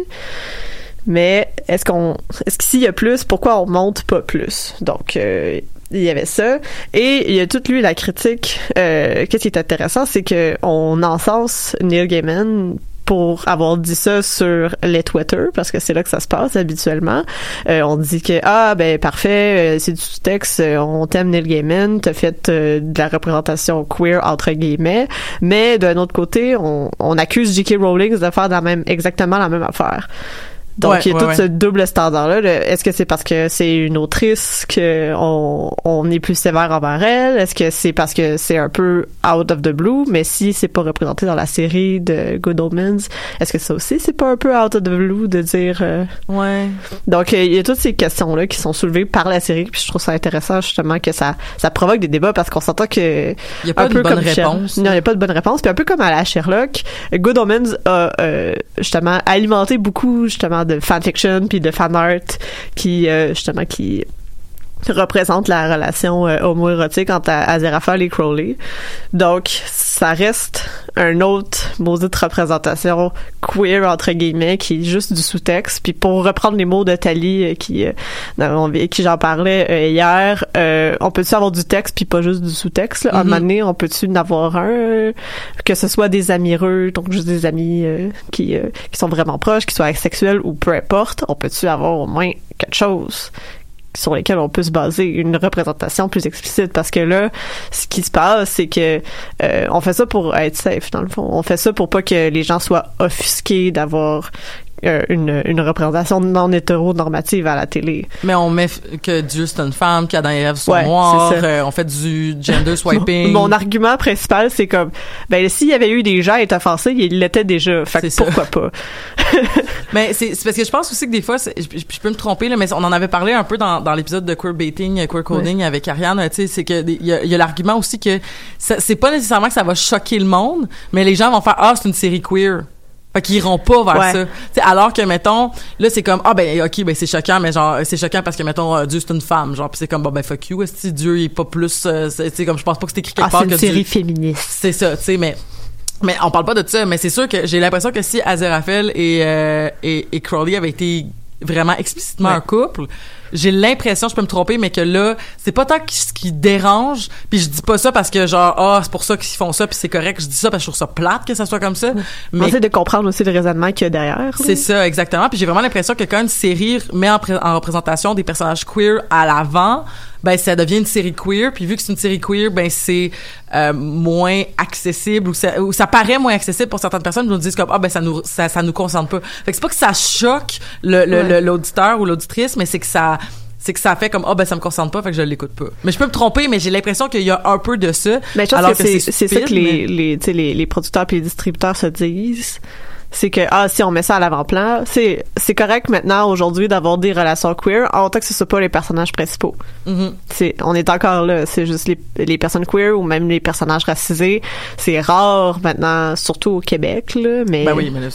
Mais est-ce qu'on, est-ce qu'ici il y a plus, pourquoi on monte pas plus? Donc, euh, il y avait ça. Et il y a toute lui la critique, euh, qu'est-ce qui est intéressant, c'est que on encense Neil Gaiman pour avoir dit ça sur les Twitter parce que c'est là que ça se passe habituellement. Euh, on dit que ah ben parfait, euh, c'est du sous-texte, euh, on t'aime Neil Gaiman, t'as fait euh, de la représentation queer entre guillemets, mais d'un autre côté, on, on accuse J.K. Rowling de faire la même exactement la même affaire. Donc Ouais, il y a ouais, tout ouais. ce double standard là. Est-ce que c'est parce que c'est une autrice que on, est plus sévère envers elle? Est-ce que c'est parce que c'est un peu out of the blue? Mais si c'est pas représenté dans la série de Good Omens, est-ce que ça aussi c'est pas un peu out of the blue de dire euh, Ouais. donc euh, il y a toutes ces questions là qui sont soulevées par la série puis je trouve ça intéressant justement que ça ça provoque des débats parce qu'on s'entend que Il y a pas un de peu bonne comme Sher- réponse. non il y a pas de bonne réponse puis un peu comme à la Sherlock Good Omens a euh, justement alimenté beaucoup justement de fanfiction puis de fan art qui euh, justement qui représente la relation euh, homoérotique entre Aziraphale et Crowley. Donc, ça reste un autre maudite représentation queer, entre guillemets, qui est juste du sous-texte. Puis pour reprendre les mots de Tali, euh, qui, euh, dans- qui j'en parlais euh, hier, euh, on peut-tu avoir du texte puis pas juste du sous-texte? À un Mhm. moment donné, on peut-tu en avoir un, euh, que ce soit des amireux, donc juste des amis euh, qui, euh, qui sont vraiment proches, qui soient asexuels ou peu importe, on peut-tu avoir au moins quelque chose? Sur lesquels on peut se baser une représentation plus explicite. Parce que là ce qui se passe c'est que euh, on fait ça pour être safe dans le fond. On fait ça pour pas que les gens soient offusqués d'avoir une, une représentation non hétéronormative à la télé Mais on met que Dieu c'est une femme, qu'Adam et Ève sont Ouais, noirs, euh, on fait du gender *laughs* swiping. mon argument principal c'est comme ben s'il y avait eu des gens à être offensés il l'était déjà fait que C'est ça. pourquoi pas? *laughs* Mais c'est parce que je pense aussi que des fois, je, peux me tromper, là, mais on en avait parlé un peu dans, dans l'épisode de queer baiting, euh, queer coding avec Ariane. Tu sais, c'est que il y a, y a l'argument aussi que c'est pas nécessairement que ça va choquer le monde, mais les gens vont faire ah c'est une série queer. Fait qu'ils iront pas vers Ouais. ça. Tu sais, alors que mettons là c'est comme ah ben ok ben c'est choquant mais genre c'est choquant parce que mettons euh, Dieu c'est une femme genre puis c'est comme bon ben fuck you si Dieu il est pas plus euh, c'est- tu sais comme je pense pas que c'est écrit quelque ah part c'est une que série Dieu- féministe c'est ça, tu sais, mais mais on parle pas de ça, mais c'est sûr que j'ai l'impression que si Aziraphale et, euh, et et Crowley avaient été vraiment explicitement Ouais. un couple, j'ai l'impression, je peux me tromper, mais que là, c'est pas tant ce qui dérange, puis je dis pas ça parce que genre ah c'est pour ça qu'ils font ça, puis c'est correct, je dis ça parce que je trouve ça plate que ça soit comme ça, mais essaie de comprendre aussi le raisonnement qu'il y a derrière c'est ça, exactement. Puis j'ai vraiment l'impression que quand une série met en, en représentation des personnages queer à l'avant, ben ça devient une série queer. Puis vu que c'est une série queer, ben c'est euh, moins accessible ou ça, ou ça paraît moins accessible pour certaines personnes. Nous disent comme ah ben ça nous ça, ça nous concerne pas. Fait que c'est pas que ça choque le le- Ouais. le- l'auditeur ou l'auditrice, mais c'est que ça c'est que ça fait comme ah ben ça me concerne pas fait que je l'écoute pas mais je peux me tromper mais j'ai l'impression qu'il y a un peu de ça Mais je pense alors que c'est c'est ça que les, les, les, les producteurs et les distributeurs se disent. c'est que ah si on met ça à l'avant-plan, c'est c'est correct maintenant aujourd'hui d'avoir des relations queer en tant que ce soit pas les personnages principaux. Mhm. C'est on est encore là, c'est juste les, les personnes queer ou même les personnages racisés, c'est rare maintenant surtout au Québec là, mais Ben oui, mais là,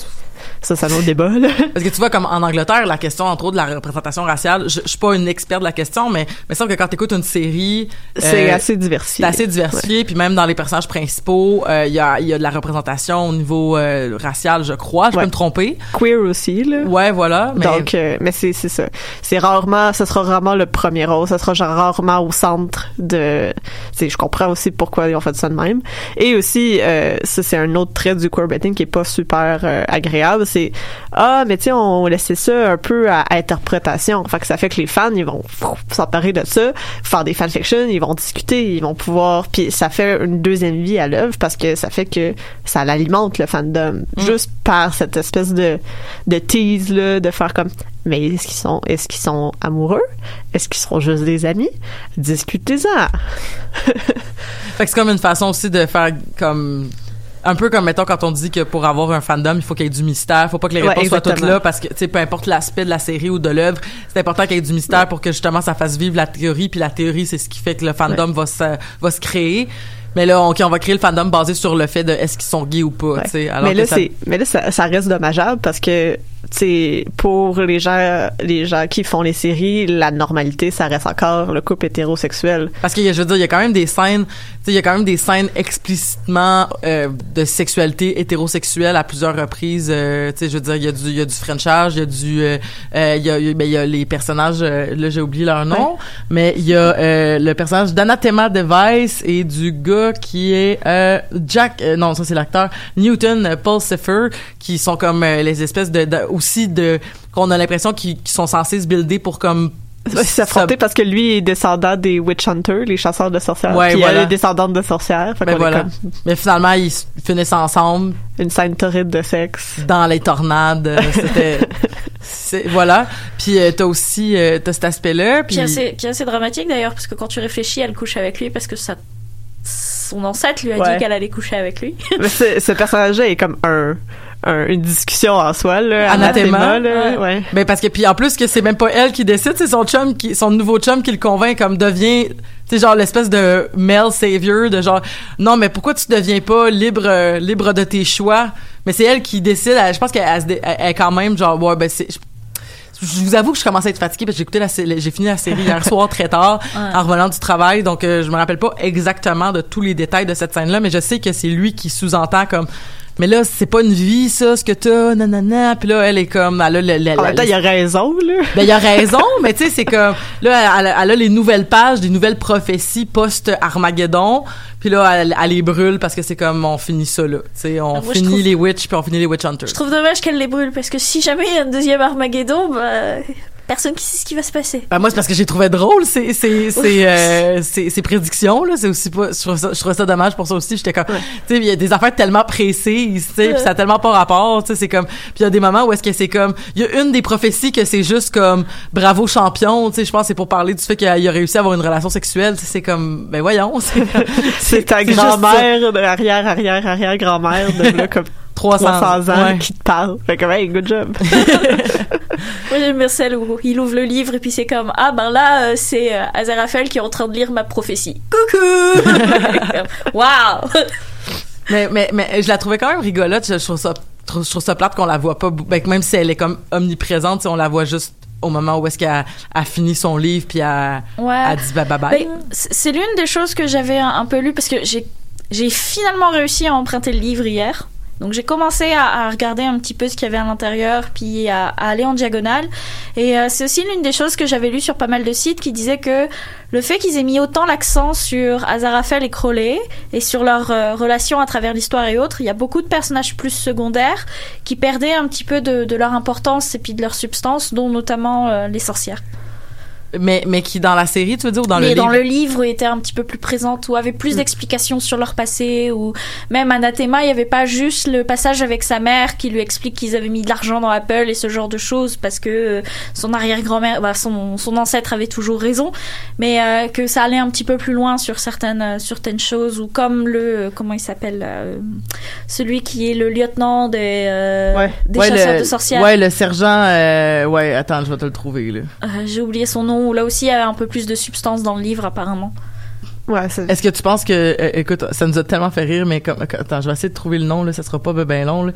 ça c'est un autre débat là. *laughs* Parce que tu vois, comme en Angleterre, la question, entre autres, de la représentation raciale, je, je suis pas une experte de la question, mais mais il semble que quand tu écoutes une série... C'est euh, assez diversifié. C'est assez diversifié, puis même dans les personnages principaux, euh, il y, a, il y a de la représentation au niveau euh, racial, je crois. Je Ouais. peux me tromper. Queer aussi là. Ouais, voilà. Mais, Donc, euh, mais c'est c'est ça. C'est rarement, ce sera rarement le premier rôle. Ça sera genre rarement au centre de. Je comprends aussi pourquoi ils ont fait ça de même. Et aussi, euh, ça c'est un autre trait du queerbaiting qui est pas super agréable. C'est ah, mais tu sais, on laissait ça un peu à, à interprétation. Fait que ça fait que les fans, ils vont s'emparer de ça, faire des fanfictions, ils vont discuter, ils vont pouvoir. Puis ça fait une deuxième vie à l'œuvre parce que ça fait que ça l'alimente le fandom juste par cette espèce de de tease là, de faire comme mais est-ce qu'ils sont est-ce qu'ils sont amoureux? Est-ce qu'ils seront juste des amis? Discutez-en *laughs* Fait que c'est comme une façon aussi de faire comme un peu comme mettons quand on dit que pour avoir un fandom il faut qu'il y ait du mystère. Faut pas que les Ouais, réponses soient toutes là parce que tu sais peu importe l'aspect de la série ou de l'œuvre c'est important qu'il y ait du mystère pour que justement ça fasse vivre la théorie puis la théorie c'est ce qui fait que le fandom va se va se créer. Mais là ok on va créer le fandom basé sur le fait de est-ce qu'ils sont gays ou pas tu sais mais là ça- mais là ça, ça reste dommageable parce que sais pour les gens les gens qui font les séries la normalité ça reste encore le couple hétérosexuel Parce que je veux dire, il y a quand même des scènes, tu sais, il y a quand même des scènes explicitement euh, de sexualité hétérosexuelle à plusieurs reprises. euh, tu sais, je veux dire, il y a du, il y a du Frenchage, il y a du, euh, euh, il y a, ben, il y a les personnages, euh, là j'ai oublié leur nom, mais il y a euh, le personnage d'Anathema Device et du gars qui est euh, Jack, non ça c'est l'acteur Newton Paul Cipher, qui sont comme les espèces de, de- aussi de qu'on a l'impression qu'ils sont censés se builder pour comme s'affronter parce que lui est descendant des witch hunters les chasseurs de sorcières Ouais, puis voilà. elle est descendante de sorcières fait est voilà. comme Mais finalement, ils finissent ensemble une scène torride de sexe dans les tornades. Euh, C'était, *laughs* voilà. Puis euh, t'as aussi euh, t'as cet aspect-là. Puis Qui est assez, qui est assez dramatique d'ailleurs, parce que quand tu réfléchis, elle couche avec lui parce que ça, son ancêtre lui a Ouais. dit qu'elle allait coucher avec lui. Mais ce, ce personnage-là est comme un, un- une discussion en soi là Anathema. Là, Ouais. ouais. ben parce que puis en plus que c'est même pas elle qui décide, c'est son chum qui son nouveau chum qui le convainc comme devient sais genre l'espèce de male savior de genre non mais pourquoi tu deviens pas libre euh, libre de tes choix? Mais c'est elle qui décide elle- je pense qu'elle est quand même genre ouais ben c'est je, vous avoue que je commençais à être fatiguée parce que j'ai écouté la j'ai fini la série hier soir très tard *laughs* en revenant du travail donc euh, je me rappelle pas exactement de tous les détails de cette scène là mais je sais que c'est lui qui sous-entend comme mais là c'est pas une vie ça ce que t'as nanana puis là elle est comme elle a le, le- en la- même temps il a raison là *laughs* ben, il a raison, mais tu sais, c'est comme, là, elle, elle a les nouvelles pages, des nouvelles prophéties post-Armageddon, puis là, elle, elle les brûle parce que c'est comme, on finit ça, là. Tu sais, on Ah, moi, finit trouve- les witch, puis on finit les witch hunters. Je trouve dommage qu'elle les brûle parce que si jamais il y a un deuxième Armageddon, bah, personne qui sait ce qui va se passer. Ben, moi, c'est parce que j'ai trouvé drôle ces, ces, *laughs* ces, euh, ces, ces prédictions, là. C'est aussi pas, je trouve ça, je trouve ça dommage pour ça aussi. J'étais comme, tu sais, il y a des affaires tellement précises, tu sais, ça a tellement pas rapport, tu sais, c'est comme, puis il y a des moments où est-ce que c'est comme, il y a une des prophéties que c'est juste comme, bravo champion, tu sais, je pense que c'est pour parler du fait qu'il a, réussi à avoir une relation sexuelle, c'est comme, ben voyons, c'est ta grand-mère de arrière arrière arrière grand-mère de là comme *laughs* 300, 300 ans ouais. qui te parle fait que hey good job *laughs* *laughs* Moi j'aime bien celle où il ouvre le livre et puis c'est comme ah ben là euh, c'est euh, Aziraphale qui est en train de lire ma prophétie. Coucou. *laughs* Waouh. Mais, mais, mais je la trouvais quand même rigolote. Je, je trouve ça, je trouve ça plate qu'on la voit pas. Ben, même si elle est comme omniprésente, on la voit juste au moment où est-ce qu'elle a fini son livre puis elle, Ouais. elle dit bye bye. Ben, c'est l'une des choses que j'avais un, un peu lu parce que j'ai j'ai finalement réussi à emprunter le livre hier. Donc j'ai commencé à, regarder un petit peu ce qu'il y avait à l'intérieur, puis à, aller en diagonale. Et euh, c'est aussi l'une des choses que j'avais lu sur pas mal de sites qui disaient que le fait qu'ils aient mis autant l'accent sur Azaraphale et Crowley et sur leur euh, relation à travers l'histoire et autres, il y a beaucoup de personnages plus secondaires qui perdaient un petit peu de, de leur importance et puis de leur substance, dont notamment euh, les sorcières. Mais mais qui dans la série, tu veux dire ou dans mais le dans livre? le livre était un petit peu plus présente ou avait plus d'explications sur leur passé ou même Anathema il y avait pas juste le passage avec sa mère qui lui explique qu'ils avaient mis de l'argent dans Apple et ce genre de choses parce que euh, son arrière-grand-mère bah, son, son ancêtre avait toujours raison mais euh, que ça allait un petit peu plus loin sur certaines euh, certaines choses ou comme le euh, comment il s'appelle euh, celui qui est le lieutenant des euh, Ouais. des Ouais, chasseurs le, de sorcières Ouais, le sergent. euh, ouais, attends, je vais te le trouver là. Euh, j'ai oublié son nom où là aussi il y a un peu plus de substance dans le livre apparemment Ouais, c'est Est-ce que tu penses que, euh, écoute, ça nous a tellement fait rire, mais comme, attends, je vais essayer de trouver le nom là, ça sera pas bien long là.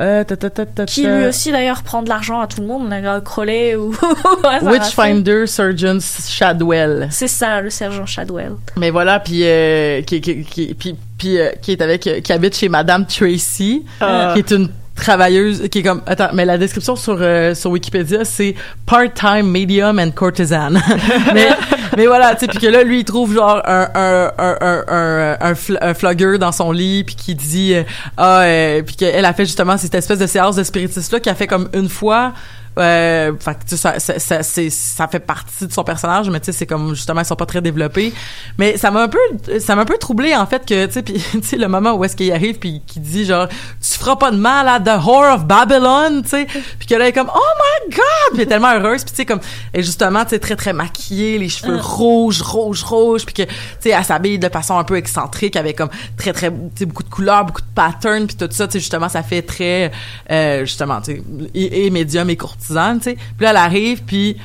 Euh, ta, ta, ta, ta, qui lui aussi d'ailleurs prend de l'argent à tout le monde, le Crowley ou *laughs* au hasard. Witchfinder Surgeon Shadwell. C'est ça, le sergent Shadwell. Mais voilà, puis euh, qui, qui, qui, puis, puis, euh, qui est avec, qui habite chez Madame Tracy, Ah. qui est une travailleuse, qui est comme, attends, mais la description sur euh, sur Wikipédia c'est part-time medium and courtesan. *laughs* mais mais voilà, tu sais, puis que là lui il trouve genre un un un un un, un, dans son lit puis qui dit euh, ah euh, puis qu'elle a fait justement cette espèce de séance de spiritisme là qu'elle a fait comme une fois euh, fait que, ça, ça, ça, c'est- ça fait partie de son personnage, mais tu sais, c'est comme justement ils sont pas très développés. Mais ça m'a un peu, ça m'a un peu troublé en fait que tu sais, puis tu sais le moment où est-ce qu'il arrive puis qui dit genre tu feras pas de mal à the whore of Babylon, tu sais, puis que là elle est comme oh my god, puis elle est tellement heureuse, puis tu sais comme et justement tu sais très très maquillée, les cheveux rouges, rouges, rouges, puis que tu sais elle s'habille de façon un peu excentrique avec comme très très tu sais beaucoup de couleurs, beaucoup de patterns, puis tout ça, tu sais justement ça fait très euh, justement tu sais et, et médium et courtisane, tu sais. Puis là elle arrive puis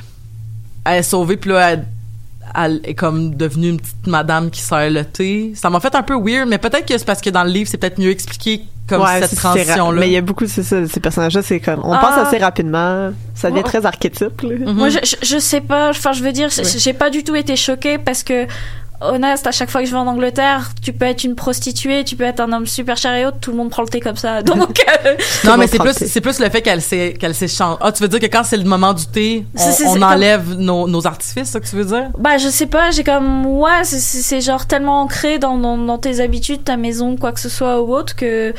elle est sauvée, puis là elle, elle est comme devenue une petite madame qui sert le thé. Ça m'a fait un peu weird, mais peut-être que c'est parce que dans le livre c'est peut-être mieux expliqué comme Ouais, cette c'est- c'est ra- transition là. Mais il y a beaucoup, c'est ça, ces personnages-là, c'est comme, on Ah. pense assez rapidement, ça devient Ouais. très archétype, là. Mhm. Moi, je, je, je sais pas, enfin, je veux dire, Ouais. j'ai pas du tout été choquée parce que, honnête, à chaque fois que je vais en Angleterre, tu peux être une prostituée, tu peux être un homme super cher et autre, tout le monde prend le thé comme ça. *laughs* Donc, euh, Non, mais c'est plus, c'est plus le fait qu'elle s'est, qu'elle s'échange. Ah, tu veux dire que quand c'est le moment du thé, on, enlève nos, nos artifices, ça que tu veux dire? bah, je sais pas, j'ai comme, ouais, c'est- genre tellement ancré dans, dans, dans tes habitudes, ta maison, quoi que ce soit ou autre que,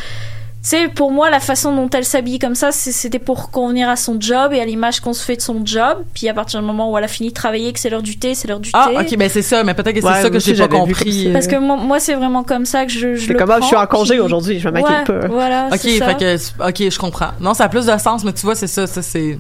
sais, pour moi, la façon dont elle s'habille comme ça, c'était pour convenir à son job et à l'image qu'on se fait de son job. Puis à partir du moment où elle a fini de travailler, que c'est l'heure du thé, c'est l'heure du Ah, thé. ok, ben c'est ça, mais peut-être que c'est Ouais, ça que j'ai pas compris. Parce que moi, moi, c'est vraiment comme ça que je, je C'est le comme, ah, je suis en congé puis- aujourd'hui, je me maquille Ouais, pas. Voilà, Ok, c'est ça. fait que, ok, je comprends. Non, ça a plus de sens, mais tu vois, c'est ça, ça c'est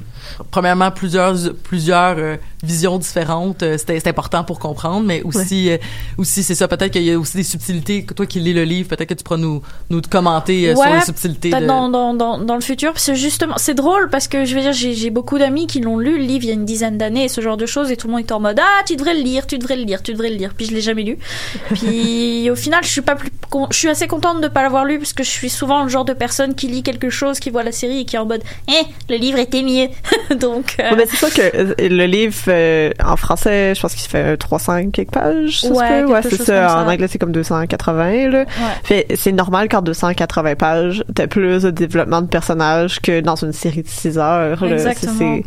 premièrement plusieurs plusieurs euh, visions différentes. euh, C'était c'est important pour comprendre, mais aussi euh, aussi c'est ça. Peut-être qu'il y a aussi des subtilités. Toi qui lis le livre, peut-être que tu pourras nous nous commenter euh, sur les subtilités. De... dans, dans, dans, dans le futur, parce que justement, c'est drôle parce que je veux dire, j'ai beaucoup d'amis qui l'ont lu le livre il y a une dizaine d'années et ce genre de choses, et tout le monde est en mode ah tu devrais le lire, tu devrais le lire, tu devrais le lire, puis je l'ai jamais lu. *laughs* Puis au final, je suis pas plus, con- je suis assez contente de pas l'avoir lu parce que je suis souvent le genre de personne qui lit quelque chose, qui voit la série et qui est en mode eh le livre était mieux, *laughs* donc. euh, Ouais, mais c'est sûr que euh, le livre, euh, en français, je pense qu'il fait 300 quelques pages. Ouais, ouais c'est ça. En anglais, c'est comme 280, là. ouais. Fait, c'est normal qu'en 280 pages, t'as plus de développement de personnages que dans une série de 6 heures. là. Exactement.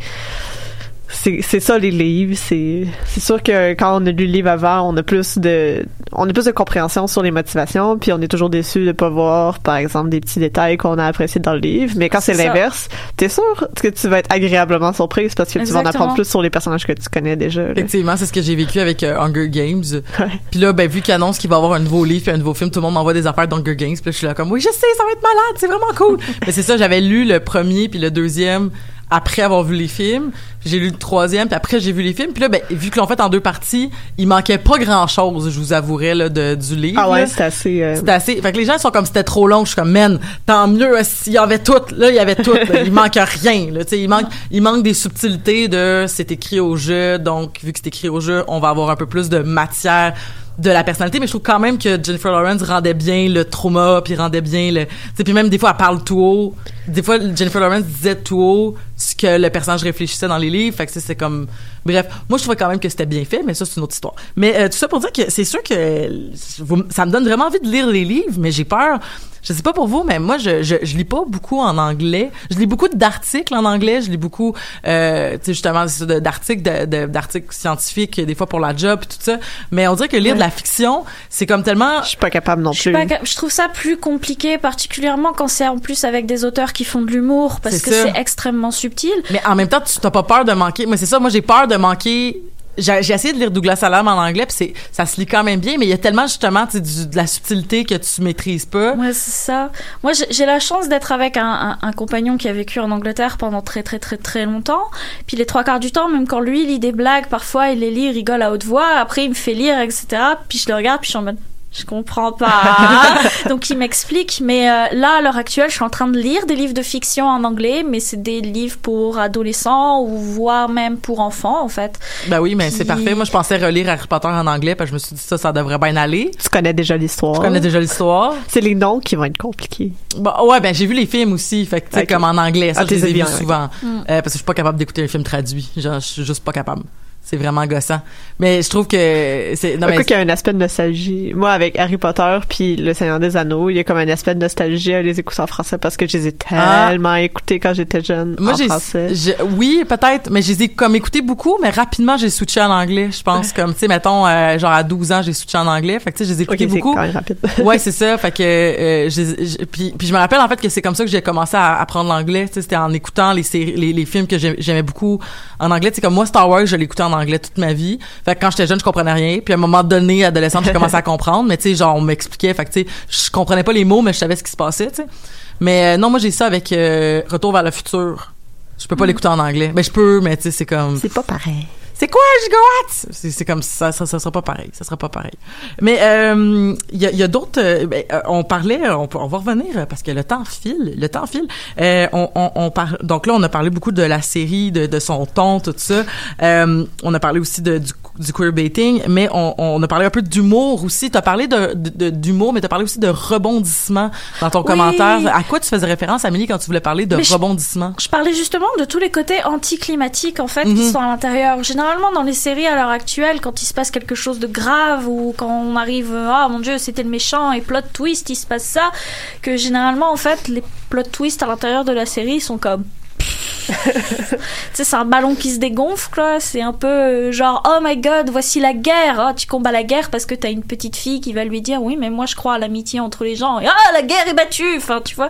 C'est- ça les livres. C'est, c'est sûr que quand on a lu le livre avant, on a plus de, on a plus de compréhension sur les motivations, puis on est toujours déçu de pas voir, par exemple, des petits détails qu'on a appréciés dans le livre. Mais quand c'est, l'inverse, t'es sûr que tu vas être agréablement surprise parce que tu vas en apprendre plus sur les personnages que tu connais déjà. là. Effectivement, c'est ce que j'ai vécu avec euh, Hunger Games. Puis là, ben vu qu'il annonce qu'il va y avoir un nouveau livre et un nouveau film, tout le monde m'envoie des affaires d'Hunger Games. Puis là, je suis là comme oui, je sais, ça va être malade, c'est vraiment cool. *laughs* Mais c'est ça, j'avais lu le premier puis le deuxième après avoir vu les films. J'ai lu le troisième, puis après j'ai vu les films. Puis là, ben vu que l'on fait en deux parties, il manquait pas grand chose, je vous avouerais là, de, du livre. Ah ouais, c'est assez. euh, C'était assez. Fait que les gens sont comme c'était trop long. Je suis comme man, tant mieux. S'il y avait tout, là il y avait tout. là. il manque rien. Là, Tu sais, il manque, il manque des subtilités de c'est écrit au jeu. Donc vu que c'est écrit au jeu, on va avoir un peu plus de matière de la personnalité. Mais je trouve quand même que Jennifer Lawrence rendait bien le trauma, puis rendait bien le. Tu sais, puis même des fois elle parle tout haut. Des fois Jennifer Lawrence disait tout haut ce que le personnage réfléchissait dans les livres. Fait que c'est comme. Bref, moi je trouvais quand même que c'était bien fait, mais ça c'est une autre histoire. Mais euh, tout ça pour dire que c'est sûr que ça me donne vraiment envie de lire les livres, mais j'ai peur. Je sais pas pour vous, mais moi je, je je lis pas beaucoup en anglais. Je lis beaucoup d'articles en anglais. Je lis beaucoup, euh, tu sais justement d'articles de, de- d'articles scientifiques des fois pour la job et tout ça. Mais on dirait que lire de la fiction, c'est comme tellement. Je suis pas capable non Je, suis plus. pas je trouve ça plus compliqué, particulièrement quand c'est en plus avec des auteurs qui font de l'humour, parce C'est que ça. c'est extrêmement subtil. Mais en même temps, tu t'as pas peur de manquer. Mais c'est ça, moi j'ai peur de manquer j'ai essayé de lire Douglas Adams en anglais, puis ça se lit quand même bien, mais il y a tellement justement du- de la subtilité que tu maîtrises pas. Ouais, c'est ça. Moi, j'ai la chance d'être avec un compagnon qui a vécu en Angleterre pendant très très très très longtemps. Puis les trois quarts du temps, même quand lui lit des blagues, parfois il les lit, il rigole à haute voix. Après, il me fait lire, etc. Puis je le regarde, puis je suis en mode. Je comprends pas. *laughs* Donc il m'explique. Mais euh, là, à l'heure actuelle, je suis en train de lire des livres de fiction en anglais, mais c'est des livres pour adolescents ou voire même pour enfants, en fait. Ben oui, mais c'est parfait. Moi, je pensais relire Harry Potter en anglais, parce que je me suis dit ça, ça devrait bien aller. Tu connais déjà l'histoire. Je connais déjà l'histoire. C'est les noms qui vont être compliqués. Bon, ouais, ben j'ai vu les films aussi, fait que tu sais comme en anglais, ça Ah, je les ai vus souvent, Mm. Euh, parce que je suis pas capable d'écouter un film traduit, genre je suis juste pas capable. C'est vraiment gossant. Mais je trouve que c'est non Un mais qu'il y a un aspect de nostalgie. Moi, avec Harry Potter puis Le Seigneur des Anneaux, il y a comme un aspect de nostalgie à les écouter en français parce que je les ai Ah. tellement écoutés quand j'étais jeune moi en j'ai français. oui, peut-être, mais je les ai comme écouté beaucoup, mais rapidement j'ai switché en anglais, je pense comme tu sais mettons euh, genre à 12 ans, j'ai switché en anglais, fait que tu sais je les ai écoutés beaucoup. quand même rapide. *laughs* ouais, c'est ça. Fait que euh, puis, puis je me rappelle en fait que c'est comme ça que j'ai commencé à apprendre l'anglais. Tu sais, C'était en écoutant les, séries, les, les films que j'ai- j'aimais beaucoup en anglais. Tu sais, comme moi, Star Wars, je l'écoutais en anglais toute ma vie. Fait que quand j'étais jeune, je comprenais rien. Puis à un moment donné, adolescente, j'ai commencé à *laughs* comprendre. Mais tu sais, genre, on m'expliquait. Fait que tu sais, je comprenais pas les mots, mais je savais ce qui se passait, tu sais. Mais euh, non, moi, j'ai ça avec euh, Retour vers le futur. Je peux pas l'écouter en anglais. Mais je peux, mais tu sais, c'est comme... C'est pas pareil. C'est quoi gigawatts? C'est, c'est comme ça, ça, ça sera pas pareil. Ça sera pas pareil. Mais euh, il y a, y a d'autres. euh, ben, euh, on parlait, on, peut- on va revenir euh, parce que le temps file. Le temps file. Euh, on, on, on par- donc là, on a parlé beaucoup de la série, de, de son ton, tout ça. Euh, on a parlé aussi de, du, du queerbaiting, mais on, on a parlé un peu d'humour aussi. T'as parlé de, de- de- d'humour, mais t'as parlé aussi de rebondissement dans ton Oui. commentaire. À quoi tu faisais référence, Amélie, quand tu voulais parler de Mais rebondissement? Je parlais justement de tous les côtés anticlimatiques en fait Mhm. qui sont à l'intérieur. Généralement dans les séries à l'heure actuelle, quand il se passe quelque chose de grave ou quand on arrive ah mon dieu c'était le méchant et plot twist il se passe ça, que généralement en fait les plot twists à l'intérieur de la série sont comme *laughs* sais, c'est un ballon qui se dégonfle, quoi. C'est un peu euh, genre, oh my god, voici la guerre. Ah, tu combats la guerre parce que t'as une petite fille qui va lui dire, oui, mais moi je crois à l'amitié entre les gens. Et ah, la guerre est battue. Enfin, tu vois,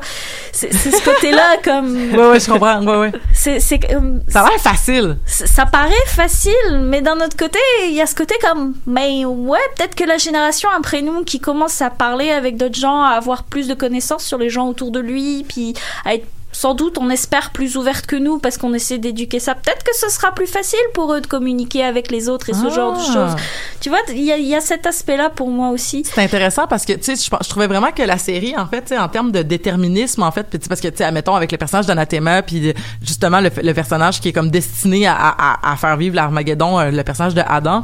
c'est ce côté-là *laughs* comme. Ouais, ouais, je comprends. Ouais, ouais. C'est, euh, Ça l'air facile. ça paraît facile, mais d'un autre côté, il y a ce côté comme, mais ouais, peut-être que la génération après nous qui commence à parler avec d'autres gens, à avoir plus de connaissances sur les gens autour de lui, puis à être sans doute, on espère plus ouverte que nous parce qu'on essaie d'éduquer ça. Peut-être que ce sera plus facile pour eux de communiquer avec les autres et ce Ah. genre de choses. Tu vois, il y a, il y a cet aspect-là pour moi aussi. C'est intéressant parce que tu sais je, trouvais vraiment que la série en fait en termes de déterminisme en fait parce que tu sais admettons avec le personnage d'Anathema puis justement le, le personnage qui est comme destiné à, à, à faire vivre l'Armageddon euh, le personnage de Adam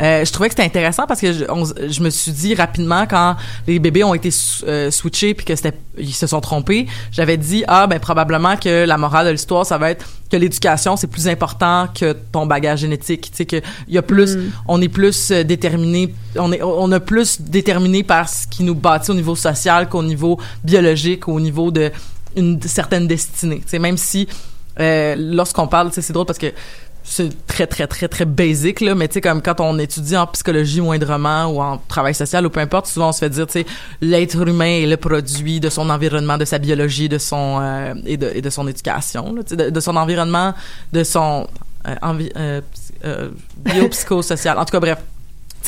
euh, je trouvais que c'était intéressant parce que je, on- je me suis dit rapidement quand les bébés ont été euh, switchés puis que c'était ils se sont trompés j'avais dit ah ben probablement que la morale de l'histoire ça va être que l'éducation c'est plus important que ton bagage génétique. Tu sais que il y a plus on est plus euh, déterminé on est on a plus déterminé par ce qui nous bâtit au niveau social qu'au niveau biologique au niveau de une certaine destinée. Tu sais même si euh, lorsqu'on parle c'est drôle parce que c'est très très très très basic là mais tu sais comme quand on étudie en psychologie moindrement ou en travail social ou peu importe souvent on se fait dire tu sais l'être humain est le produit de son environnement de sa biologie de son euh, et de de son éducation là, de, de son environnement de son euh, euh, euh, biopsychosocial. En tout cas bref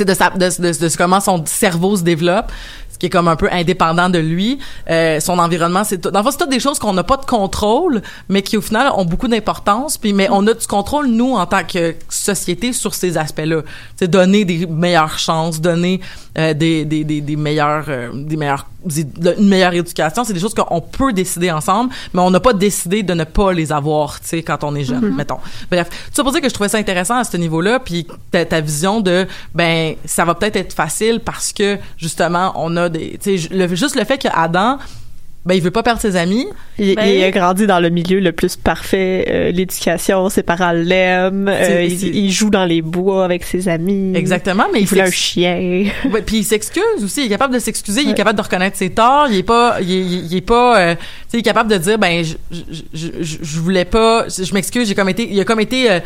de, sa, de, de, de comment son cerveau se développe, ce qui est comme un peu indépendant de lui. Euh, son environnement, c'est dans le fond, c'est toutes des choses qu'on n'a pas de contrôle, mais qui au final ont beaucoup d'importance. Puis, mais on a du contrôle nous en tant que société sur ces aspects-là. C'est donner des meilleures chances, donner euh, des, des, des, des euh, des meilleures, une meilleure éducation. C'est des choses qu'on peut décider ensemble, mais on n'a pas décidé de ne pas les avoir, tu sais, quand on est jeune, Mhm. mettons. Bref, tout ça pour dire que je trouvais ça intéressant à ce niveau-là, puis ta, ta vision de, ben, ça va peut-être être facile parce que, justement, on a des, tu sais, juste le fait que Adam, ben, il veut pas perdre ses amis. Il, Ben il a grandi dans le milieu le plus parfait, euh, l'éducation, ses parents l'aiment, C'est- euh, il, il joue dans les bois avec ses amis. Exactement, mais Il il voulait un chien. *laughs* Ouais, puis il s'excuse aussi, il est capable de s'excuser, il est capable de reconnaître ses torts, il est pas il est, il est pas euh, tu sais il est capable de dire ben je je, je, je- je voulais pas je, je m'excuse, j'ai comme été il a comme été euh,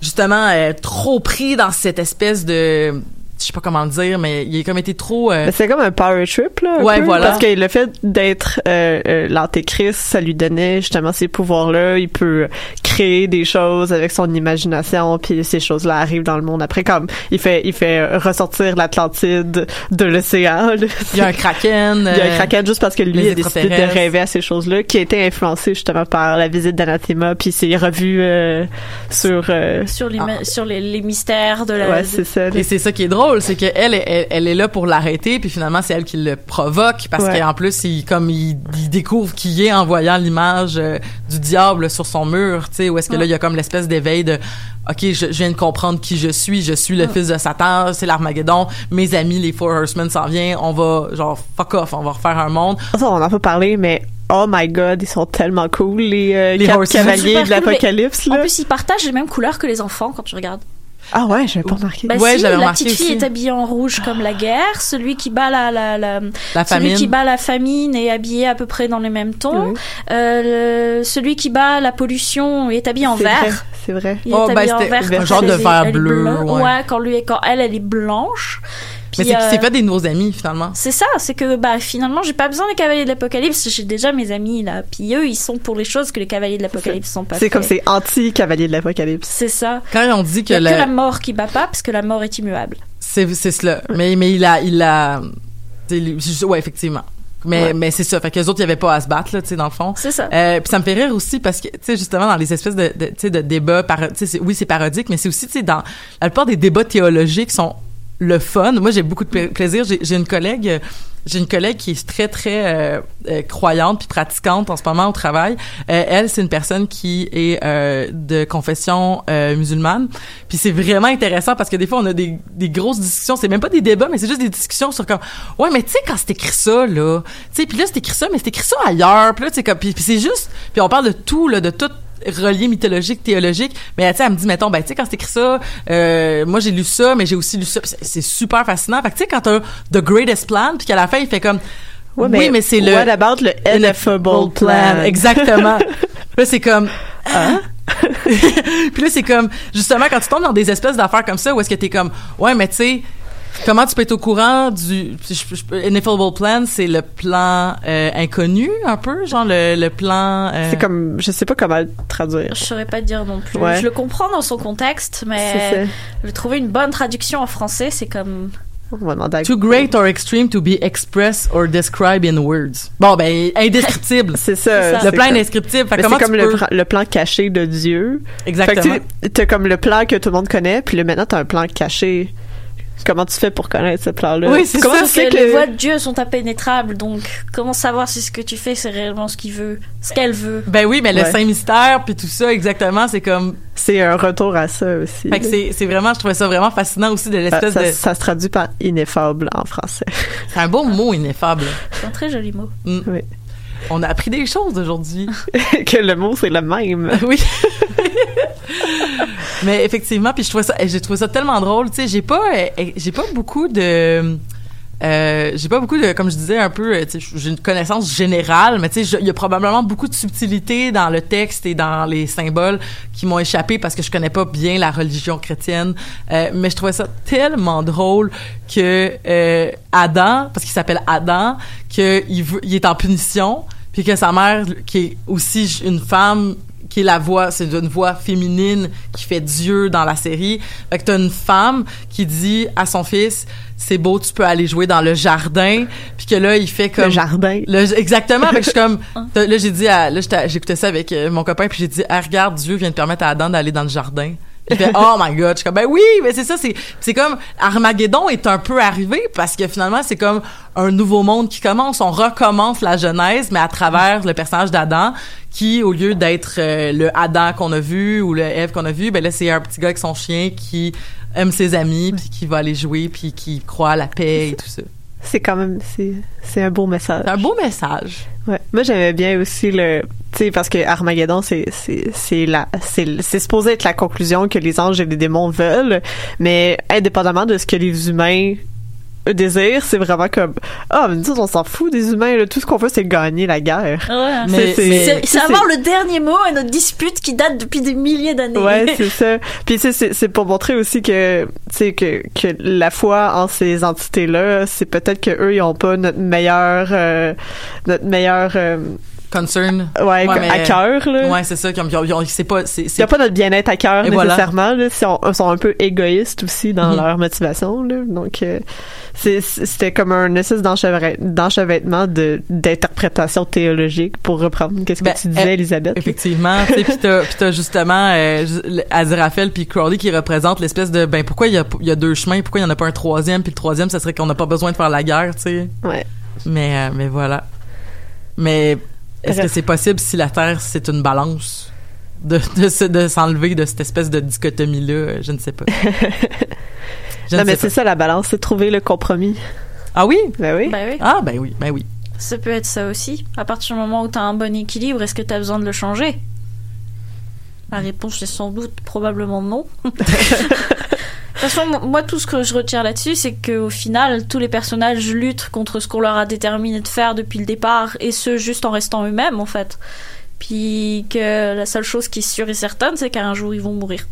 justement euh, trop pris dans cette espèce de je sais pas comment le dire, mais il a comme été trop. euh, Mais C'est comme un power trip, là. Ouais, peu, voilà. Parce que le fait d'être euh, euh, l'antéchrist, ça lui donnait justement ces pouvoirs-là. Il peut créer des choses avec son imagination, puis ces choses-là arrivent dans le monde. Après, comme il fait, il fait ressortir l'Atlantide de l'océan. là. il y a un kraken. Il y a un euh, kraken juste parce que lui a décidé de rêver à ces choses-là, qui a été influencé justement par la visite d'Anathema, puis c'est revu euh, sur. euh, Sur les, sur les, les mystères de la. ouais, c'est ça. Et c'est ça qui est drôle, c'est qu'elle, elle, elle est là pour l'arrêter, puis finalement c'est elle qui le provoque parce Ouais. qu'en plus il comme il, il découvre qui est en voyant l'image euh, du diable sur son mur, tu sais, où est-ce que là il y a comme l'espèce d'éveil de OK, je, je viens de comprendre qui je suis, je suis le fils de Satan, c'est l'Armageddon, mes amis les Four Horsemen s'en viennent, on va genre fuck off, on va refaire un monde. Ça, on en peut parler, mais oh my god, ils sont tellement cool, les, euh, Les cavaliers de cool, l'apocalypse, En plus, ils partagent les mêmes couleurs que les enfants quand tu regardes. Ah ouais, j'avais pas remarqué. Bah Ouais, si, j'avais la remarqué petite fille aussi. est habillée en rouge comme la guerre, celui qui bat la, la, la, La celui famine. qui bat la famine est habillé à peu près dans les mêmes tons. Oui. Euh, le- celui qui bat la pollution est habillé en vert. C'est vrai. Il Oh, est habillé en vert. un genre de vert bleu. Ouais, quand lui, quand elle, elle est blanche. Mais Puis, c'est euh, fait des nouveaux amis finalement. c'est ça, c'est que bah finalement j'ai pas besoin des cavaliers de l'apocalypse, j'ai déjà mes amis là, puis eux ils sont pour les choses que les cavaliers de l'apocalypse sont pas. C'est comme c'est anti-cavalier de l'apocalypse. C'est ça. Quand on dit Il que y a que la- la mort qui bat pas parce que la mort est immuable. C'est c'est cela. Mais mais il a il a ouais effectivement. Mais Ouais. mais c'est ça. Fait que les autres il y avait pas à se battre là, tu sais dans le fond. C'est ça. Euh, puis ça me fait rire aussi parce que tu sais justement dans les espèces de, de tu sais de débats par tu sais c'est- oui c'est parodique mais c'est aussi tu sais dans la plupart des débats théologiques sont le fun. Moi j'ai beaucoup de pla- plaisir. J'ai une collègue j'ai une collègue qui est très très euh, euh, croyante puis pratiquante en ce moment au travail. Euh, elle c'est une personne qui est euh, de confession musulmane. Puis c'est vraiment intéressant parce que des fois on a des, des grosses discussions. C'est même pas des débats mais c'est juste des discussions sur comme ouais mais tu sais quand c'est écrit ça là, tu sais puis là c'est écrit ça mais c'est écrit ça ailleurs. Puis là sais comme puis, c'est juste puis on parle de tout là de tout relié mythologique, théologique, mais tu sais, elle me dit, mettons, ben, tu sais, quand c'est écrit ça, euh, moi, j'ai lu ça, mais j'ai aussi lu ça, c'est- super fascinant. Fait que, tu sais, quand t'as The Greatest Plan, puis qu'à la fin, il fait comme, Ouais, oui, mais c'est le... What about le ineffable plan? Exactement. *laughs* là, c'est comme, hein? *laughs* puis là, c'est comme, justement, quand tu tombes dans des espèces d'affaires comme ça, où est-ce que t'es comme, ouais, mais tu sais, comment tu peux être au courant du Ineffable Plan, c'est le plan euh, inconnu, un peu, genre le, le plan... euh, C'est comme, je sais pas comment le traduire. Je saurais pas te dire non plus. Ouais. Je le comprends dans son contexte, mais je trouver une bonne traduction en français, c'est comme On va demander à- Too great or extreme to be expressed or described in words. Bon, ben, indescriptible. *laughs* C'est ça. C'est ça. le plan comme- indescriptible. Fait Mais comment c'est comme tu le, peux... plan- le plan caché de Dieu. Fait Exactement. que tu t'as comme le plan que tout le monde connaît, puis là, maintenant, t'as un plan caché. Comment tu fais pour connaître ce plan-là? Oui, c'est Comment ça, sais que que les voies de Dieu sont impénétrables, donc comment savoir si ce que tu fais c'est réellement ce qu'il veut, ce qu'elle veut? Ben oui, mais le. Saint-Mystère, puis tout ça, exactement, c'est comme... c'est un retour à ça aussi? Fait que c'est c'est vraiment, je trouvais ça vraiment fascinant aussi de ça, l'espèce ça- de... ça se traduit par ineffable en français. C'est un beau mot, ineffable. C'est un très joli mot. Mm. Oui. On a appris des choses aujourd'hui. *laughs* que le mot, c'est le même. *laughs* oui. Mais effectivement, puis je trouvais ça, j'ai trouvé ça tellement drôle. Tu sais, j'ai pas, euh, j'ai pas beaucoup de, euh, j'ai pas beaucoup de, comme je disais un peu, euh, j'ai une connaissance générale, mais tu sais, il y a probablement beaucoup de subtilité dans le texte et dans les symboles qui m'ont échappé parce que je connais pas bien la religion chrétienne. Euh, mais je trouvais ça tellement drôle que euh, Adam, parce qu'il s'appelle Adam, que il, veut, il est en punition, puis que sa mère, qui est aussi une femme qui est la voix, c'est une voix féminine qui fait Dieu dans la série. Fait que t'as une femme qui dit à son fils, c'est beau, tu peux aller jouer dans le jardin, puis que là il fait comme Le jardin. le- exactement. fait que je suis comme *laughs* là j'ai dit à, là j'étais- j'écoutais ça avec euh, mon copain puis j'ai dit ah, regarde Dieu vient de permettre à Adam d'aller dans le jardin. Il fait oh my god, je suis comme ben oui, mais c'est ça c'est c'est comme Armageddon est un peu arrivé parce que finalement c'est comme un nouveau monde qui commence, on recommence la Genèse mais à travers le personnage d'Adam qui au lieu d'être euh, le Adam qu'on a vu ou le Ève qu'on a vu, ben là c'est un petit gars avec son chien qui aime ses amis puis qui va aller jouer puis qui croit à la paix et tout ça. C'est quand même, c'est, c'est un beau message. C'est un beau message. Ouais. Moi, j'aimais bien aussi le, sais, parce que Armageddon, c'est, c'est, c'est la, c'est, c'est supposé être la conclusion que les anges et les démons veulent, mais indépendamment de ce que les humains désir, c'est vraiment comme ah, mais nous on s'en fout des humains. Là. Tout ce qu'on veut, c'est gagner la guerre. Ouais. Mais- C'est- C'est c'est c'est- avoir le dernier mot à notre dispute qui date depuis des milliers d'années. Ouais, *laughs* c'est ça. Puis tu sais, c'est c'est pour montrer aussi que tu sais que que la foi en ces entités là, c'est peut-être que eux ils ont pas notre meilleur euh, notre meilleur euh, Concern. ouais, Ouais, mais- à cœur là. Ouais, c'est ça. Comme, c'est pas, c'est, Il c'est pas notre bien-être à cœur voilà. nécessairement. Là, Ils sont, ils sont un peu égoïstes aussi dans Mhm. leur motivation. Là. Donc, euh, c'est- c'était comme un espèce d'enchevêt- d'enchevêtrement de, d'interprétation théologique pour reprendre qu'est-ce que Ben, tu disais, euh, Elisabeth. Effectivement, puis t'as, puis t'as justement euh, Aziraphale puis Crowley qui représentent l'espèce de ben pourquoi il y a, il y a deux chemins, pourquoi il y en a pas un troisième, puis le troisième ça serait qu'on n'a pas besoin de faire la guerre, tu sais. Ouais. Mais euh, mais voilà. Mais est-ce que c'est possible si la Terre c'est une balance de de, se- de s'enlever de cette espèce de dichotomie là, je ne sais pas. *laughs* Je non, mais c'est pas. ça la balance, c'est trouver le compromis. Ah oui? Ben oui. Bah oui. Ah ben oui, ben oui. Ça peut être ça aussi. À partir du moment où tu as un bon équilibre, est-ce que tu as besoin de le changer? La réponse est sans doute probablement non. *laughs* Façon, moi, tout ce que je retiens là-dessus, c'est qu'au final, tous les personnages luttent contre ce qu'on leur a déterminé de faire depuis le départ, et ce, juste en restant eux-mêmes, en fait. Puis que la seule chose qui est sûre et certaine, c'est qu'un jour, ils vont mourir.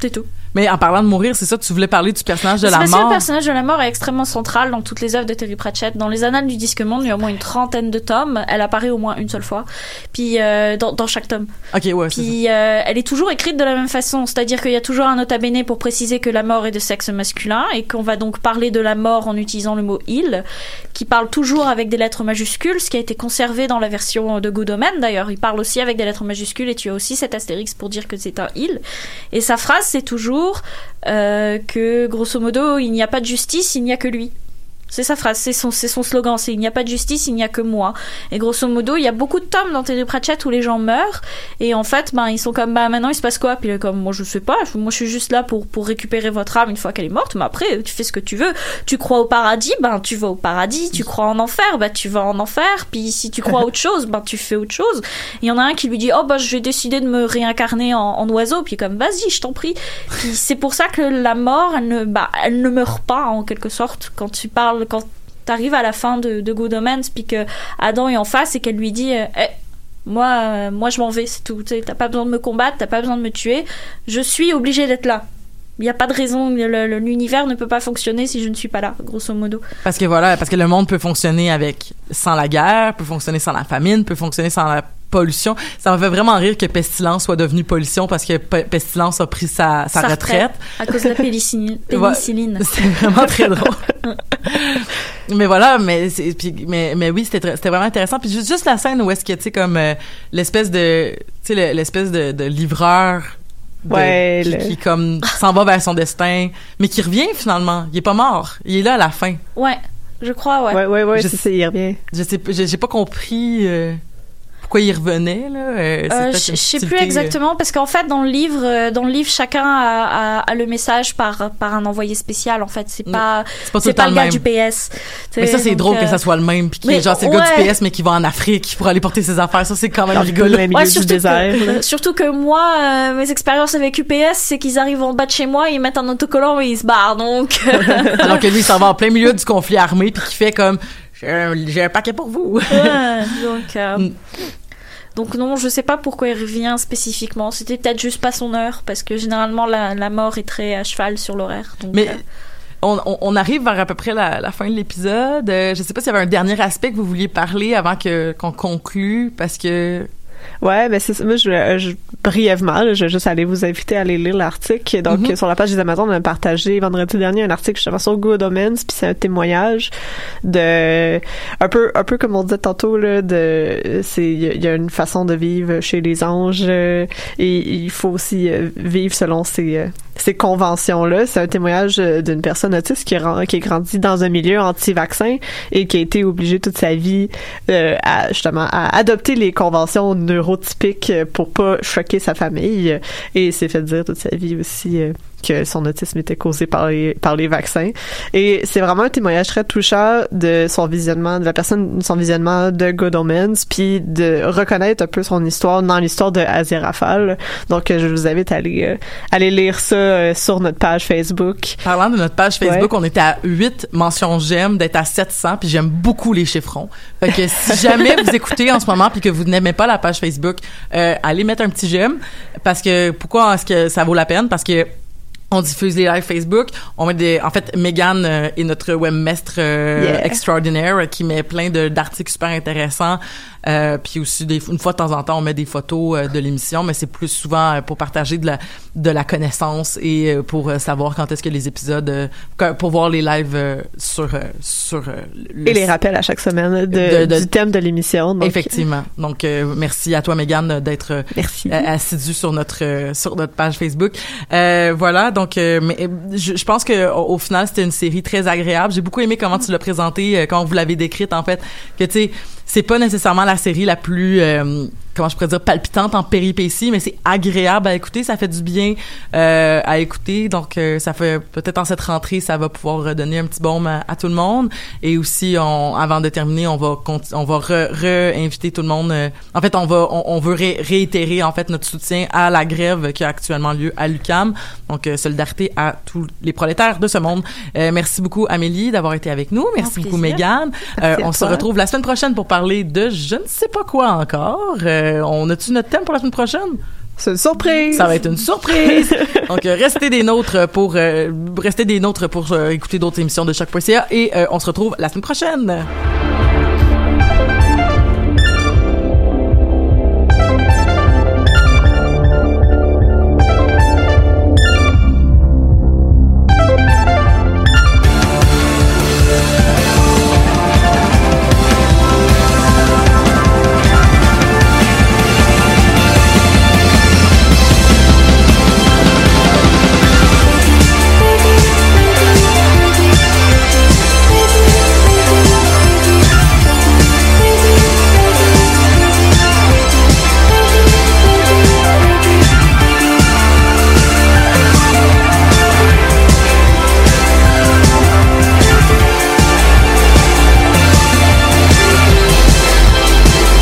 C'est tout. Mais en parlant de mourir, c'est ça tu voulais parler du personnage de la parce que mort. le personnage de la mort est extrêmement central dans toutes les œuvres de Terry Pratchett. Dans les Annales du Disque Monde, il y a au moins une trentaine de tomes. Elle apparaît au moins une seule fois. Puis euh, dans, dans chaque tome. OK, ouais. Puis euh, elle est toujours écrite de la même façon, c'est-à-dire qu'il y a toujours un nota bene pour préciser que la mort est de sexe masculin et qu'on va donc parler de la mort en utilisant le mot il, qui parle toujours avec des lettres majuscules, ce qui a été conservé dans la version de Good Omen d'ailleurs. Il parle aussi avec des lettres majuscules et tu as aussi cet astérix pour dire que c'est un il. Et sa phrase c'est toujours euh, que grosso modo il n'y a pas de justice, il n'y a que lui. C'est sa phrase, c'est son, son slogan, c'est il n'y a pas de justice, il n'y a que moi. Et grosso modo, il y a beaucoup de tomes dans Terry Pratchett où les gens meurent et en fait, ben ils sont comme bah maintenant il se passe quoi? Puis il est comme moi je sais pas, moi je suis juste là pour pour récupérer votre âme une fois qu'elle est morte, mais après tu fais ce que tu veux. Tu crois au paradis, ben tu vas au paradis, tu crois en enfer, ben tu vas en enfer. Puis si tu crois à autre chose, ben tu fais autre chose. Il y en a un qui lui dit "Oh bah je vais décider de me réincarner en, oiseau." Puis comme "Vas-y, je t'en prie." Puis c'est pour ça que la mort, elle ne bah elle ne meurt pas en quelque sorte quand tu parles quand t'arrives à la fin de, de Good puis que Adam est en face et qu'elle lui dit Eh, moi euh, moi je m'en vais c'est tout. T'as pas besoin de me combattre t'as pas besoin de me tuer. Je suis obligée d'être là il n'y a pas de raison l'univers ne peut pas fonctionner si je ne suis pas là grosso modo Parce que voilà, parce que le monde peut fonctionner avec sans la guerre, peut fonctionner sans la famine, peut fonctionner sans la pollution. Ça me fait vraiment rire que Pestilence soit devenue pollution parce que Pe- Pestilence a pris sa, sa Sa retraite. à cause de la *laughs* pénicilline, pénicilline. *laughs* C'est vraiment très drôle. *laughs* mais voilà, mais puis mais mais oui, c'était vraiment intéressant puis juste, juste la scène où est-ce que tu sais comme euh, l'espèce de tu sais le- l'espèce de, de livreur de- Ouais, qui, le- qui comme s'en va vers son destin mais qui revient finalement, il est pas mort, il est là à la fin. ouais je crois ouais, Ouais, ouais, ouais, Je- c'est ça, il revient. Je sais pas- j'ai j'ai pas compris euh, pourquoi il revenait là, euh, Euh, je sais plus euh, exactement parce qu'en fait dans le livre dans le livre chacun a, a, a le message par par un envoyé spécial en fait c'est pas c'est pas le gars même. du PS Mais ça, c'est drôle que ça soit le même, puis est genre, c'est le gars du PS, mais qui va en Afrique pour aller porter ses affaires. Ça, c'est quand même rigolo. surtout, désert. que, *laughs* que moi, euh, mes expériences avec UPS, c'est qu'ils arrivent en bas de chez moi, ils mettent un autocollant et ils se barrent. Donc, *laughs* Alors que lui, il s'en va en plein milieu du conflit armé, puis qui fait comme, *laughs* j'ai un, paquet pour vous. ouais, donc, euh, Mm. Donc non, je sais pas pourquoi il revient spécifiquement. C'était peut-être juste pas son heure, parce que généralement la, la mort est très à cheval sur l'horaire. Mais euh, on, arrive vers à peu près la, la fin de l'épisode. Euh, je sais pas s'il y avait un dernier aspect que vous vouliez parler avant que qu'on conclue, parce que Ouais, ben c'est ça. Moi, je, euh, je- brièvement, là, je vais juste aller vous inviter à aller lire l'article. Donc, Mhm. sur la page des Amazones, on a partagé vendredi dernier un article justement sur Good Omens, puis c'est un témoignage de un peu, un peu comme on disait tantôt là, de c'est il y, a- une façon de vivre chez les anges euh, et il faut aussi euh, vivre selon ces ces conventions là. C'est un témoignage d'une personne autiste qui, ren- qui est grandi dans un milieu anti-vaccin et qui a été obligée toute sa vie euh, à justement à adopter les conventions neurotypiques euh, pour pas choquer sa famille euh, et s'est fait dire toute sa vie aussi euh, que son autisme était causé par les par les vaccins. Et c'est vraiment un témoignage très touchant de son visionnement, de la personne, son visionnement de Good Omens, puis de reconnaître un peu son histoire dans l'histoire de Aziraphale. Donc, euh, je vous invite à aller, euh, aller lire ça euh, sur notre page Facebook. Parlant de notre page Facebook, Ouais. on était à 8 mentions j'aime d'être à 700 puis j'aime beaucoup les chiffrons. Fait que si jamais vous écoutez en ce moment puis que vous n'aimez pas la page Facebook, euh, allez mettre un petit j'aime parce que pourquoi est-ce que ça vaut la peine? Parce que on diffuse les lives Facebook. On met des, en fait, Megan euh, est notre webmestre euh, Yeah. extraordinaire euh, qui met plein d'articles super intéressants. Euh, puis aussi des, une fois de temps en temps, on met des photos de l'émission, mais c'est plus souvent pour partager de la de la connaissance et pour savoir quand est-ce que les épisodes, pour voir les lives sur sur le Et les rappels à chaque semaine de, De- de- du thème de l'émission. Effectivement. Donc merci à toi Megan d'être assidue sur notre sur notre page Facebook. Euh, voilà, donc euh, mais euh, je, pense que au, final c'était une série très agréable. J'ai beaucoup aimé comment tu l'as présentée, euh, comment vous l'avez décrite en fait, que tu sais c'est pas nécessairement la série la plus euh, comment je pourrais dire palpitante en péripéties, mais c'est agréable à écouter, ça fait du bien euh, à écouter. Donc euh, ça fait peut-être en cette rentrée ça va pouvoir redonner un petit baume à, à tout le monde. Et aussi on, avant de terminer, on va on va re- re-inviter tout le monde. euh, en fait, on va on, on veut ré- réitérer en fait notre soutien à la grève qui a actuellement lieu à l'UCAM. Donc euh, solidarité à tous les prolétaires de ce monde. Euh, merci beaucoup Amélie d'avoir été avec nous. Merci beaucoup. Megan. Euh, on se retrouve la semaine prochaine pour parler de je ne sais pas quoi encore. Euh, on a-tu notre thème pour la semaine prochaine? c'est une surprise. Ça va être une surprise. *laughs* Donc euh, restez des nôtres pour euh, restez des nôtres pour écouter d'autres émissions de choc.ca et on se retrouve la semaine prochaine.